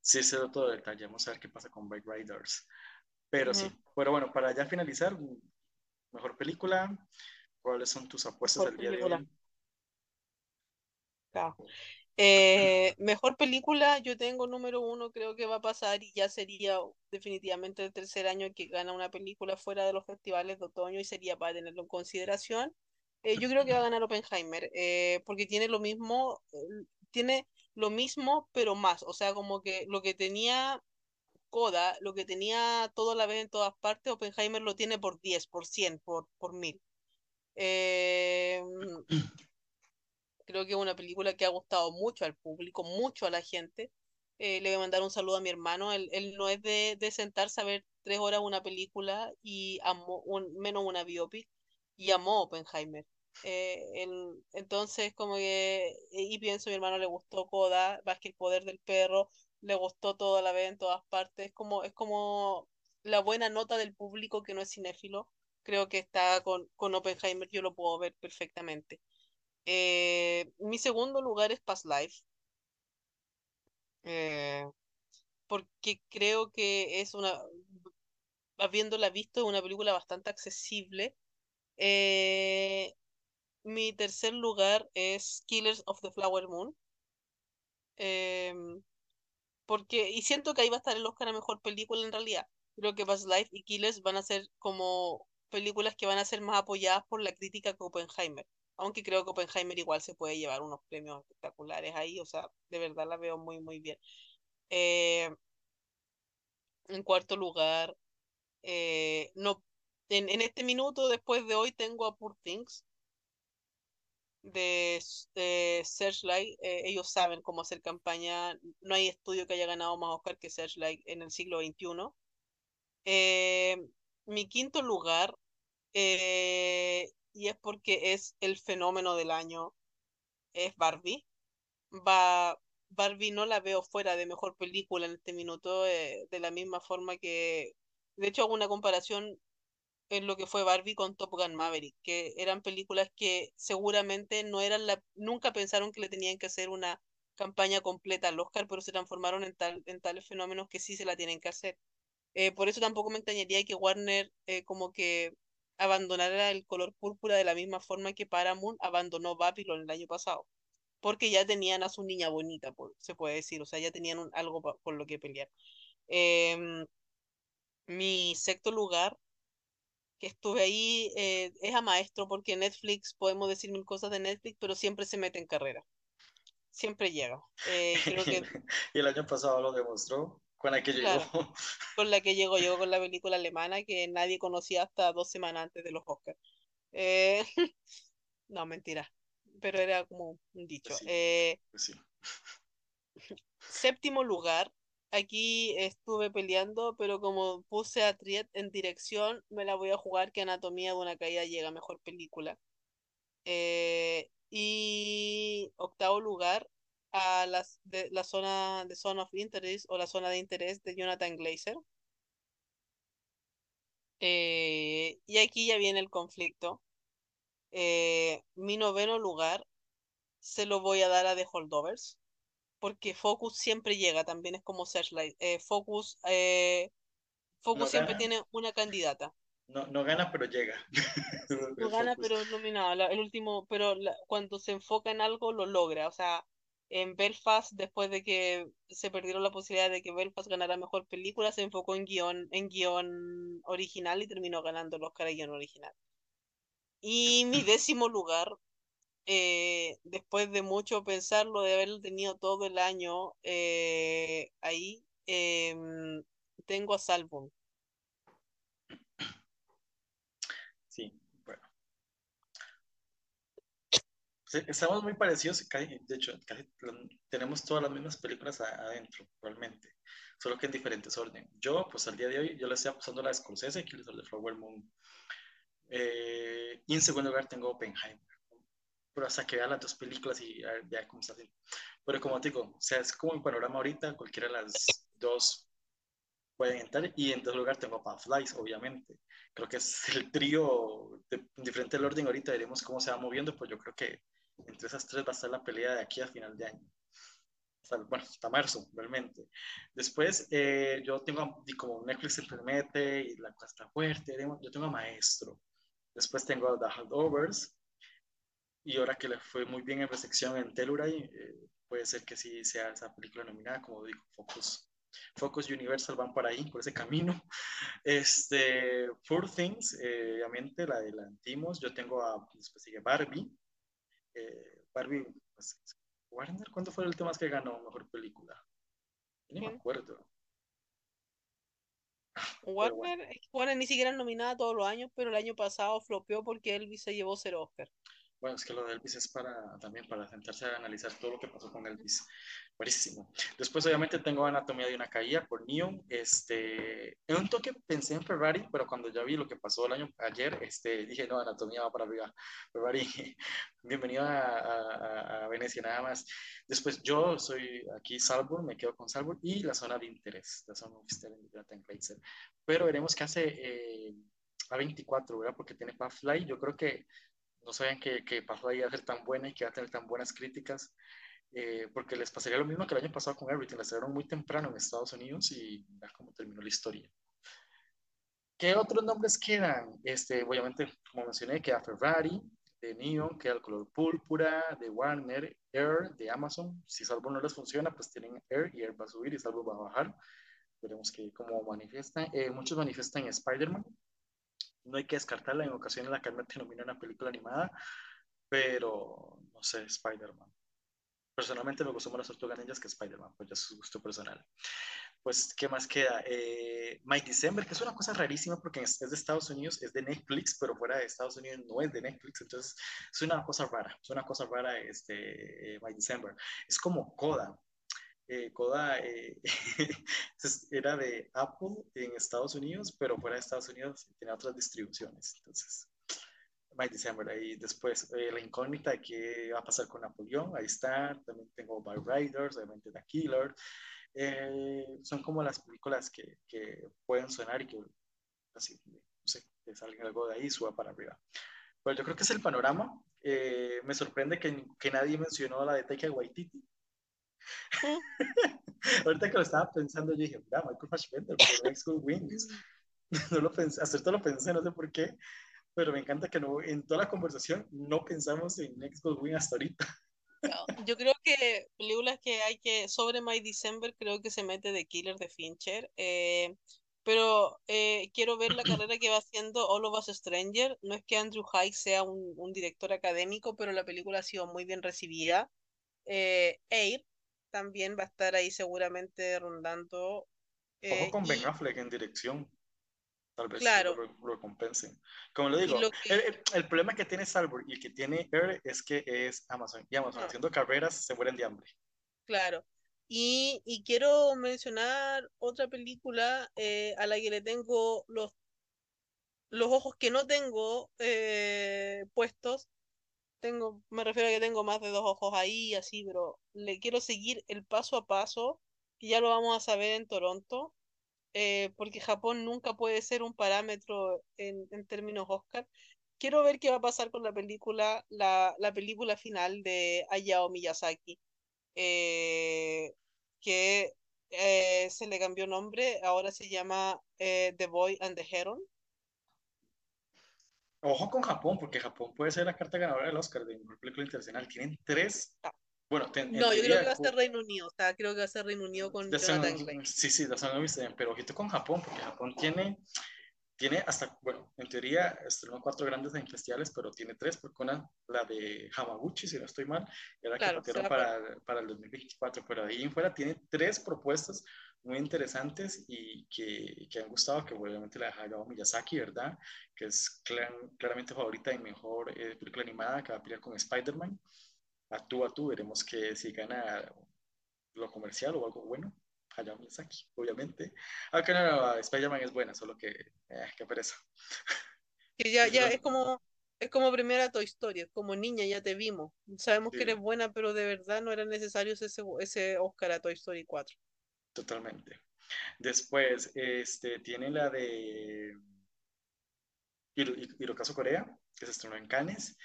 sí se da todo el detalle, vamos a ver qué pasa con Bike Riders. Pero sí, Ujú. pero bueno, para ya finalizar, mejor película, ¿cuáles son tus apuestas Mejor del día de película, hoy? claro. Eh, mejor película, yo tengo número uno, creo que va a pasar y ya sería definitivamente el tercer año que gana una película fuera de los festivales de otoño y sería para tenerlo en consideración. Eh, yo creo que va a ganar Oppenheimer, eh, porque tiene lo mismo, tiene lo mismo, pero más. O sea, como que lo que tenía Coda, lo que tenía todo a la vez en todas partes, Oppenheimer lo tiene por 10, por 100, por, por 1000. Creo que es una película que ha gustado mucho al público, mucho a la gente. Eh, le voy a mandar un saludo a mi hermano. Él, él no es de, de sentarse a ver tres horas una película y amó, un, menos una biopic, y amó Oppenheimer. Eh, él- entonces, como que, y pienso, mi hermano le gustó Coda, más que el poder del perro, le gustó todo a la vez en todas partes. Es como, es como la buena nota del público que no es cinéfilo. Creo que está con, con Oppenheimer, yo lo puedo ver perfectamente. Eh, mi segundo lugar es Past Life, eh, porque creo que es una, habiéndola visto, es una película bastante accesible. Eh, mi tercer lugar es Killers of the Flower Moon, em, porque, y siento que ahí va a estar el Oscar a mejor película en realidad. Creo que Past Life y Killers van a ser como películas que van a ser más apoyadas por la crítica que Oppenheimer. Aunque creo que Oppenheimer igual se puede llevar unos premios espectaculares ahí, o sea, de verdad la veo muy, muy bien. Eh, en cuarto lugar, eh, no, en, en este minuto, después de hoy, tengo a Poor Things de, de Searchlight. Eh, ellos saben cómo hacer campaña. No hay estudio que haya ganado más Oscar que Searchlight en el siglo XXI. Eh, mi quinto lugar, eh, y es porque es el fenómeno del año, es Barbie. Barbie no la veo fuera de mejor película en este minuto, eh, de la misma forma que, de hecho, hago una comparación en lo que fue Barbie con Top Gun Maverick, que eran películas que seguramente no eran la, nunca pensaron que le tenían que hacer una campaña completa al Oscar, pero se transformaron en tal, en tales fenómenos que sí se la tienen que hacer. Eh, por eso tampoco me extrañaría que Warner eh, como que abandonara el color púrpura de la misma forma que Paramount abandonó Babylon el año pasado, porque ya tenían a su niña bonita, se puede decir, o sea, ya tenían algo pa- por lo que pelear. Em, mi sexto lugar, que estuve ahí, eh, es a maestro, porque Netflix, podemos decir mil cosas de Netflix, pero siempre se mete en carrera, siempre llega. Eh, Y el año pasado lo demostró con la que llegó. claro, con la que llegó, llegó con la película alemana que nadie conocía hasta dos semanas antes de los Oscars. Eh, no, mentira, pero era como un dicho. sí, Eh, pues sí. séptimo lugar, aquí estuve peleando, pero como puse a Triet en dirección, me la voy a jugar que Anatomía de una caída llega a mejor película. Eh, y octavo lugar, a las de la zona de Zone of Interest o la zona de interés de Jonathan Glazer. Eh, y aquí ya viene el conflicto. Eh, mi noveno lugar se lo voy a dar a The Holdovers, porque Focus siempre llega, también es como Searchlight. Eh, Focus, Focus No siempre gana, tiene una candidata. no, no gana, pero llega. No gana, Focus. pero es nominado. El último, pero la- cuando se enfoca en algo, lo logra. O sea, en Belfast, después de que se perdieron la posibilidad de que Belfast ganara mejor película, se enfocó en guion, en guion original y terminó ganando el Oscar a guion original. Y mi décimo lugar, eh, después de mucho pensarlo, de haberlo tenido todo el año eh, ahí, em, tengo a Salvo. Sí, bueno. Sí, estamos muy parecidos, de hecho, casi tenemos todas las mismas películas adentro, realmente, solo que en diferentes orden. Yo, pues al día de hoy, yo le estoy apostando a la de Scorsese, que es el de Flower Moon. Eh, y en segundo lugar tengo Oppenheimer. Pero hasta que vea las dos películas y a ver, ya cómo está haciendo. Pero como te digo, o sea, es como el panorama ahorita, cualquiera de las dos pueden entrar. Y en tercer lugar tengo Flies, obviamente. Creo que es el trío, de, en diferente el orden ahorita, veremos cómo se va moviendo, pues yo creo que entre esas tres va a estar la pelea de aquí a final de año. Bueno, hasta marzo, realmente. Después, eh, yo tengo, como Netflix se mete y la cosa está fuerte, yo tengo a Maestro. Después tengo a The Holdovers. Y ahora que le fue muy bien en recepción en Telluride, eh, puede ser que sí sea esa película nominada, como digo, Focus. Focus Universal van por ahí, por ese camino. Este, Poor Things, eh, obviamente la adelantamos. Yo tengo a, después sigue Barbie. Eh, Barbie, pues, Warner, ¿cuándo fue el último que ganó mejor película? Ni me acuerdo. Pero bueno, Warner, Warner ni siquiera nominada todos los años, pero el año pasado flopeó porque Elvis se llevó cero Oscar. Bueno, es que lo de Elvis es para también para sentarse a analizar todo lo que pasó con Elvis. Buenísimo. Después, obviamente, tengo Anatomía de una caída por Neon. Este, en un toque pensé en Ferrari, pero cuando ya vi lo que pasó el año ayer, este, dije, no, Anatomía va para arriba. Ferrari, bienvenido a, a, a Venecia, nada más. Después, yo soy aquí Salzburg, me quedo con Salzburg y la zona de interés, la zona de Jonathan Glazer. Pero veremos qué hace eh, A24, ¿verdad? Porque tiene Pathfly. Yo creo que no sabían que, que Pathfly iba a ser tan buena y que iba a tener tan buenas críticas eh, porque les pasaría lo mismo que el año pasado con Everything, la estrenaron muy temprano en Estados Unidos y ya cómo terminó la historia. ¿Qué otros nombres quedan? Este, obviamente, como mencioné, queda Ferrari, de Neon, queda el color púrpura, de Warner, Air, de Amazon. Si Salvo no les funciona, pues tienen Air y Air va a subir y Salvo va a bajar. Veremos que cómo manifiestan. Eh, muchos manifiestan Spider-Man. No hay que descartarla. En ocasiones la Carmen te nomina una película animada, pero no sé, Spider-Man. Personalmente me gustó más las tortugas ninjas que Spider-Man, pues ya es su gusto personal. Pues, ¿qué más queda? Eh, My December, que es una cosa rarísima porque es de Estados Unidos, es de Netflix, pero fuera de Estados Unidos no es de Netflix, entonces es una cosa rara, es una cosa rara este, eh, My December. Es como Coda. Eh, Coda eh, era de Apple en Estados Unidos, pero fuera de Estados Unidos tenía otras distribuciones, entonces My December. Ahí después eh, la incógnita de qué va a pasar con Napoleón. Ahí está. También tengo By Riders, obviamente The Killer. Eh, son como las películas que, que, pueden sonar y que así, no sé, que salga algo de ahí suba para arriba. Pero yo creo que es el panorama. Eh, me sorprende que, que, nadie mencionó la de Taika Waititi. ¿Mm? Ahorita que lo estaba pensando, yo dije, mira, Michael Fassbender, por Next Good Wings. no lo pensé, esto lo pensé, no sé por qué pero me encanta que no, en toda la conversación no pensamos en Next Good Win hasta ahorita. No, yo creo que películas que hay que, sobre My December, creo que se mete The Killer de Fincher, eh, pero eh, quiero ver la carrera que va haciendo All of Us Stranger. No es que Andrew Haig sea un, un director académico, pero la película ha sido muy bien recibida. Eh, Air también va a estar ahí seguramente rondando. eh, Ojo con y, Ben Affleck en dirección. Tal vez Claro. lo, lo, compensen. Como lo digo, lo que- el, el, el, problema que tiene Salzburg y el que tiene Air es que es Amazon. Y Amazon haciendo carreras se mueren de hambre. Claro. Y, y quiero mencionar otra película eh, a la que le tengo los, los ojos que no tengo eh, puestos, tengo, me refiero a que tengo más de dos ojos ahí, así, pero le quiero seguir el paso a paso, que ya lo vamos a saber en Toronto, eh, porque Japón nunca puede ser un parámetro en, en términos Oscar. Quiero ver qué va a pasar con la película, la, la película final de Hayao Miyazaki, eh, que eh, se le cambió nombre, ahora se llama The Boy and the Heron. Ojo con Japón, porque Japón puede ser la carta ganadora del Oscar de mejor película internacional. Tienen tres. Ah. Bueno, ten- en No, yo creo que va a ser Reino Unido, o sea, creo que va a ser Reino Unido con Jonathan Glazer. sí, sí, pero ojito con Japón, porque Japón tiene, tiene hasta, bueno, en teoría estrenó cuatro grandes en festivales, pero tiene tres, porque una, la de Hamaguchi, si no estoy mal, era la Claro, que va para, para el 2024, pero de ahí en fuera tiene tres propuestas muy interesantes y que, que han gustado, que obviamente la de Hayao Miyazaki, ¿verdad? Que es clar- claramente favorita y mejor eh, película animada, que va a pelear con Spider-Man. A tú a tú, veremos que si gana lo comercial o algo bueno. Hayao Miyazaki, obviamente. Aunque no, no, Spider-Man es buena, solo que, eh, qué pereza. Que ya, ya es como, es como primera Toy Story, como niña, ya te vimos. Sabemos que Sí. eres buena, pero de verdad no era necesario ese, ese Oscar a Toy Story 4. Totalmente. Después, este, tiene la de Hiro- Hirokazu Corea, que se estrenó en Cannes.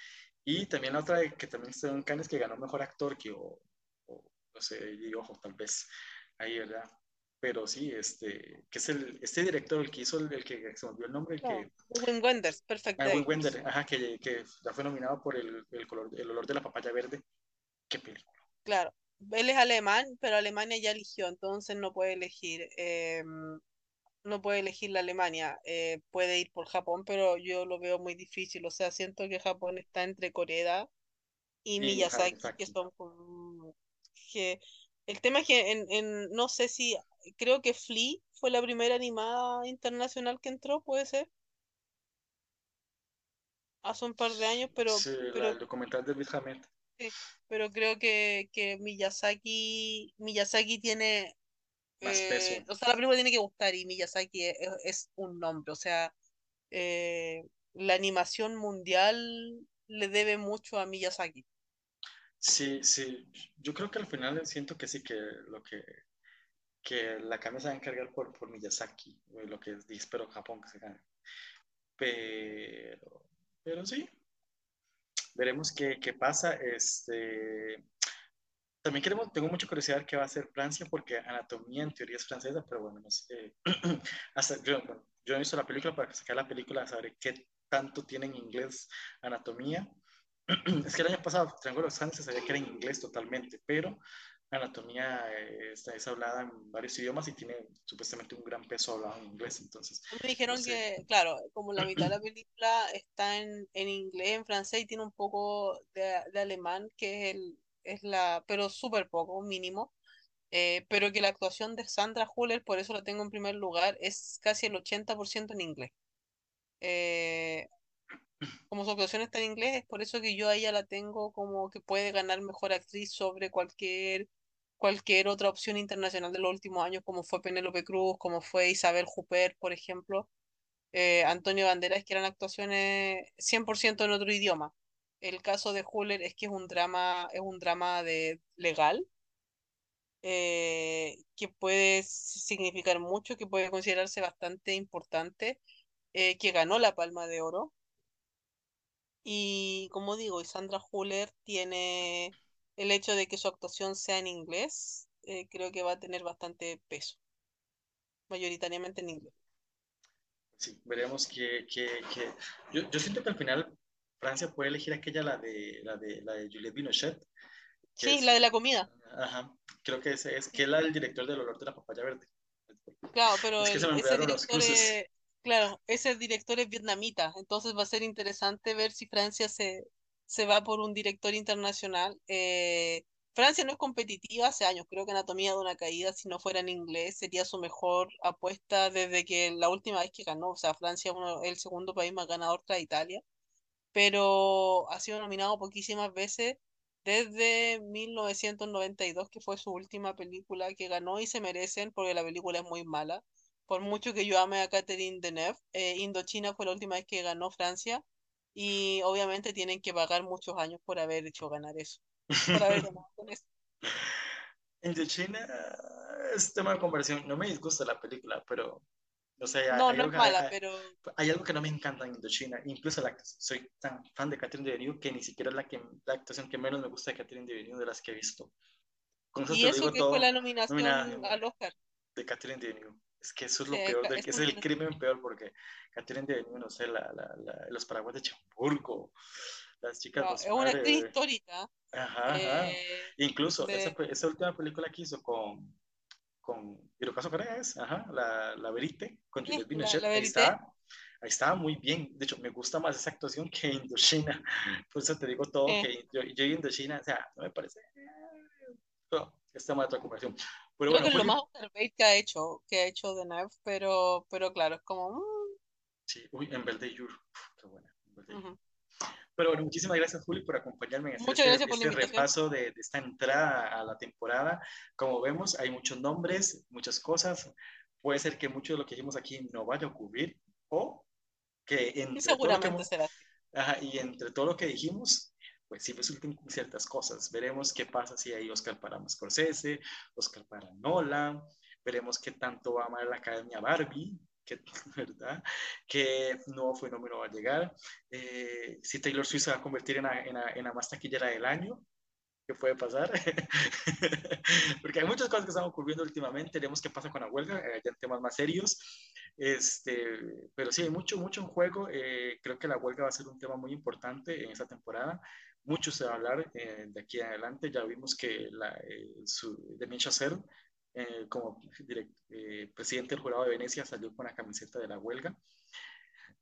Y también la otra de- que también estrenó en Cannes, que ganó Mejor Actor, que, o, o, no sé, y ojo, tal vez, ahí, ¿verdad? Pero sí, este, que es el, este director, el que hizo, el, el que se me olvidó el nombre, el que, Wim Wenders, Perfect ah. Wim Wenders, ajá, que, que ya fue nominado por el, el, color, el olor de la papaya verde. Qué película. Claro, él es alemán, pero Alemania ya eligió, entonces no puede elegir, eh, no puede elegir la Alemania, eh, puede ir por Japón, pero yo lo veo muy difícil, o sea, siento que Japón está entre Corea y Y Miyazaki, que son que el tema es que en, en- no sé si, creo que Flea fue la primera animada internacional que entró, puede ser, hace un par de años, pero, Sí, pero el documental de Ahmed. Sí, pero creo que, que Miyazaki, Miyazaki tiene, Más eh, peso. o sea, la película tiene que gustar y Miyazaki es, es- un nombre, o sea, eh, la animación mundial le debe mucho a Miyazaki. Sí, sí, yo creo que al final siento que sí, que lo que, que la cambia se va a encargar por, por Miyazaki, eh, lo que es, espero Japón que se gane. Pero, pero sí, veremos qué, qué pasa. Este, también queremos, tengo mucha curiosidad qué va a hacer Francia, porque Anatomía en teoría es francesa, pero bueno, no sé. Hasta, yo, bueno, yo he visto la película para sacar la película, saber qué tanto tiene en inglés Anatomía. Es que el año pasado Triángulo de se sabía que era en inglés totalmente, pero Anatomía eh, está, es hablada en varios idiomas y tiene supuestamente un gran peso hablado en inglés, entonces, Me dijeron no sé. que, claro, como la mitad de la película está en, en inglés, en francés y tiene un poco de, de alemán, que es el, es la, pero súper poco, mínimo. eh, pero que la actuación de Sandra Huller, por eso la tengo en primer lugar, es casi el 80% en inglés. Eh, como su actuación está en inglés, es por eso que yo a ella la tengo como que puede ganar mejor actriz sobre cualquier, cualquier otra opción internacional de los últimos años, como fue Penélope Cruz, como fue Isabel Huppert, por ejemplo, eh, Antonio Banderas, que eran actuaciones 100% en otro idioma. El caso de Huller es que es un drama, es un drama de legal, eh, que puede significar mucho, que puede considerarse bastante importante, eh, que ganó la Palma de Oro. Y como digo, Sandra Huller tiene el hecho de que su actuación sea en inglés, eh, creo que va a tener bastante peso, mayoritariamente en inglés. Sí, veremos que, que, que... Yo, yo siento que al final Francia puede elegir aquella, la de, la de, la de Juliette Binochet. Sí, es- la de la comida, Ajá, creo que ese es, que es la del director del olor de la papaya verde. claro, pero Es que el- ese director es, claro, ese director es vietnamita, entonces va a ser interesante ver si Francia se, se va por un director internacional. Eh, Francia no es competitiva hace años, creo que Anatomía de una caída, si no fuera en inglés, sería su mejor apuesta desde que la última vez que ganó, o sea, Francia es el segundo país más ganador tras Italia, pero ha sido nominado poquísimas veces desde 1992, que fue su última película que ganó y se merecen porque la película es muy mala. Por mucho que yo ame a Catherine Deneuve, eh, Indochina fue la última vez que ganó Francia y obviamente tienen que pagar muchos años por haber hecho ganar eso, por haber ganado con eso. Indochina es tema de conversación. No me disgusta la película, pero o sea, No, hay, no algo es mala, hay- pero hay algo que no me encanta en Indochina. Incluso la, soy tan fan de Catherine Deneuve que ni siquiera es la, que, la actuación que menos me gusta de Catherine Deneuve de las que he visto. Con eso y te eso digo que fue la. Nominada nominación al Oscar. de Catherine Deneuve. Es que eso es Sí, lo es, peor, de, es es el crimen peor porque Catherine Deneuve, no sé, la, la, la- los paraguas de Chamburgo, las chicas No, de es una actriz histórica Ajá, ajá. eh, Incluso esa, de pe- esa última película que hizo con, con Hirokazu es, ajá, la, la Verite, con sí, Juliette la ahí está, ahí estaba muy bien. De hecho, me gusta más esa actuación que Indochina. Por eso te digo todo, eh, que yo, yo Indochina, o sea, no me parece. No, es tema de otra conversación. Pero creo bueno, que es lo Juli, más bait que ha hecho, que ha hecho de Nerve, pero, pero claro, es como mm, sí, uy, en Verde Yur, uf, qué buena. En Yur. ujú. Pero bueno, muchísimas gracias, Juli, por acompañarme en este, este invitación. repaso de, de esta entrada a la temporada. Como vemos, hay muchos nombres, muchas cosas. Puede ser que mucho de lo que dijimos aquí no vaya a ocurrir o que Y entre todo lo que seguramente hemos, será ajá, y entre todo lo que dijimos, pues sí resulten ciertas cosas. Veremos qué pasa si hay Oscar para Scorsese, Oscar para Nolan, veremos qué tanto va a amar la Academia Barbie, que, ¿verdad? ¿Qué nuevo fenómeno va a llegar? Eh, si Taylor Swift se va a convertir en la, en la, en la más taquillera del año, ¿qué puede pasar? Porque hay muchas cosas que están ocurriendo últimamente, veremos qué pasa con la huelga, eh, ya en temas más serios. Este, pero sí, hay mucho, mucho en juego. Eh, creo que la huelga va a ser un tema muy importante en esta temporada. Mucho se va a hablar eh, de aquí adelante. Ya vimos que la, eh, su, Damien Chazelle, eh, como eh, presidente del jurado de Venecia, salió con la camiseta de la huelga.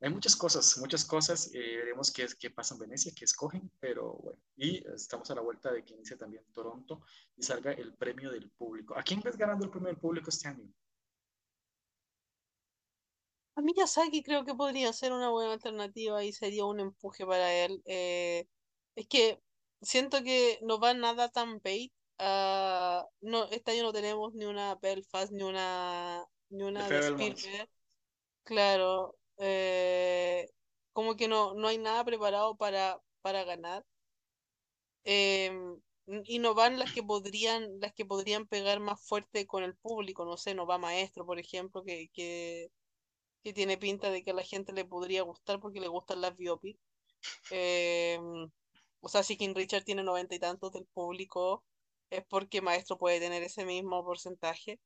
Hay muchas cosas, muchas cosas. Veremos qué, es, qué pasa en Venecia, qué escogen, pero bueno. Y estamos a la vuelta de que inicie también Toronto y salga el premio del público. ¿A quién ves ganando el premio del público este año? A Miyazaki creo que podría ser una buena alternativa y sería un empuje para él. Es que siento que no va nada tan bait. ah, no, este año no tenemos ni una Belfast, ni una, ni una de. Spielberg. Claro, eh, como que no, no hay nada preparado para, para ganar. Em, y no van las que podrían, las que podrían pegar más fuerte con el público. No sé, no va Maestro, por ejemplo, que, que, que tiene pinta de que a la gente le podría gustar porque le gustan las biopic. Em, o sea, si King Richard tiene noventa y tantos del público, es porque Maestro puede tener ese mismo porcentaje.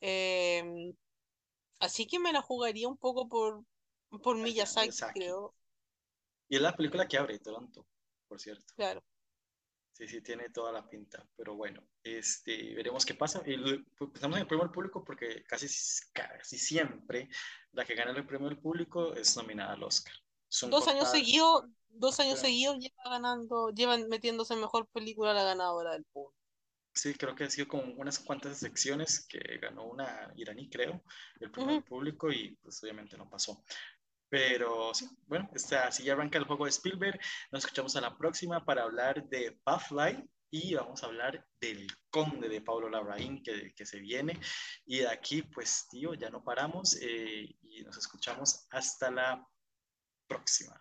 Em, así que me la jugaría un poco por, por Miyazaki, Miyazaki. creo. Y es la película que abre Toronto, por cierto. Claro. Sí, sí, tiene toda la pinta. Pero bueno, este, veremos qué pasa. Lo- pues, estamos en el premio del público porque casi, casi siempre la que gana el premio del público es nominada al Oscar. Son Dos años seguidos, dos años seguidos lleva ganando, llevan metiéndose en mejor película la ganadora del público. Sí, creo que ha sido como unas cuantas secciones que ganó una iraní, creo, el premio del Ujú. público y pues obviamente no pasó. Pero sí, bueno, esta, así ya arranca el juego de Spielberg. Nos escuchamos a la próxima para hablar de Buffly y vamos a hablar del Conde de Pablo Larraín que, que se viene. Y de aquí, pues, tío, ya no paramos eh, y nos escuchamos hasta la próxima.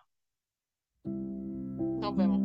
Nos vemos.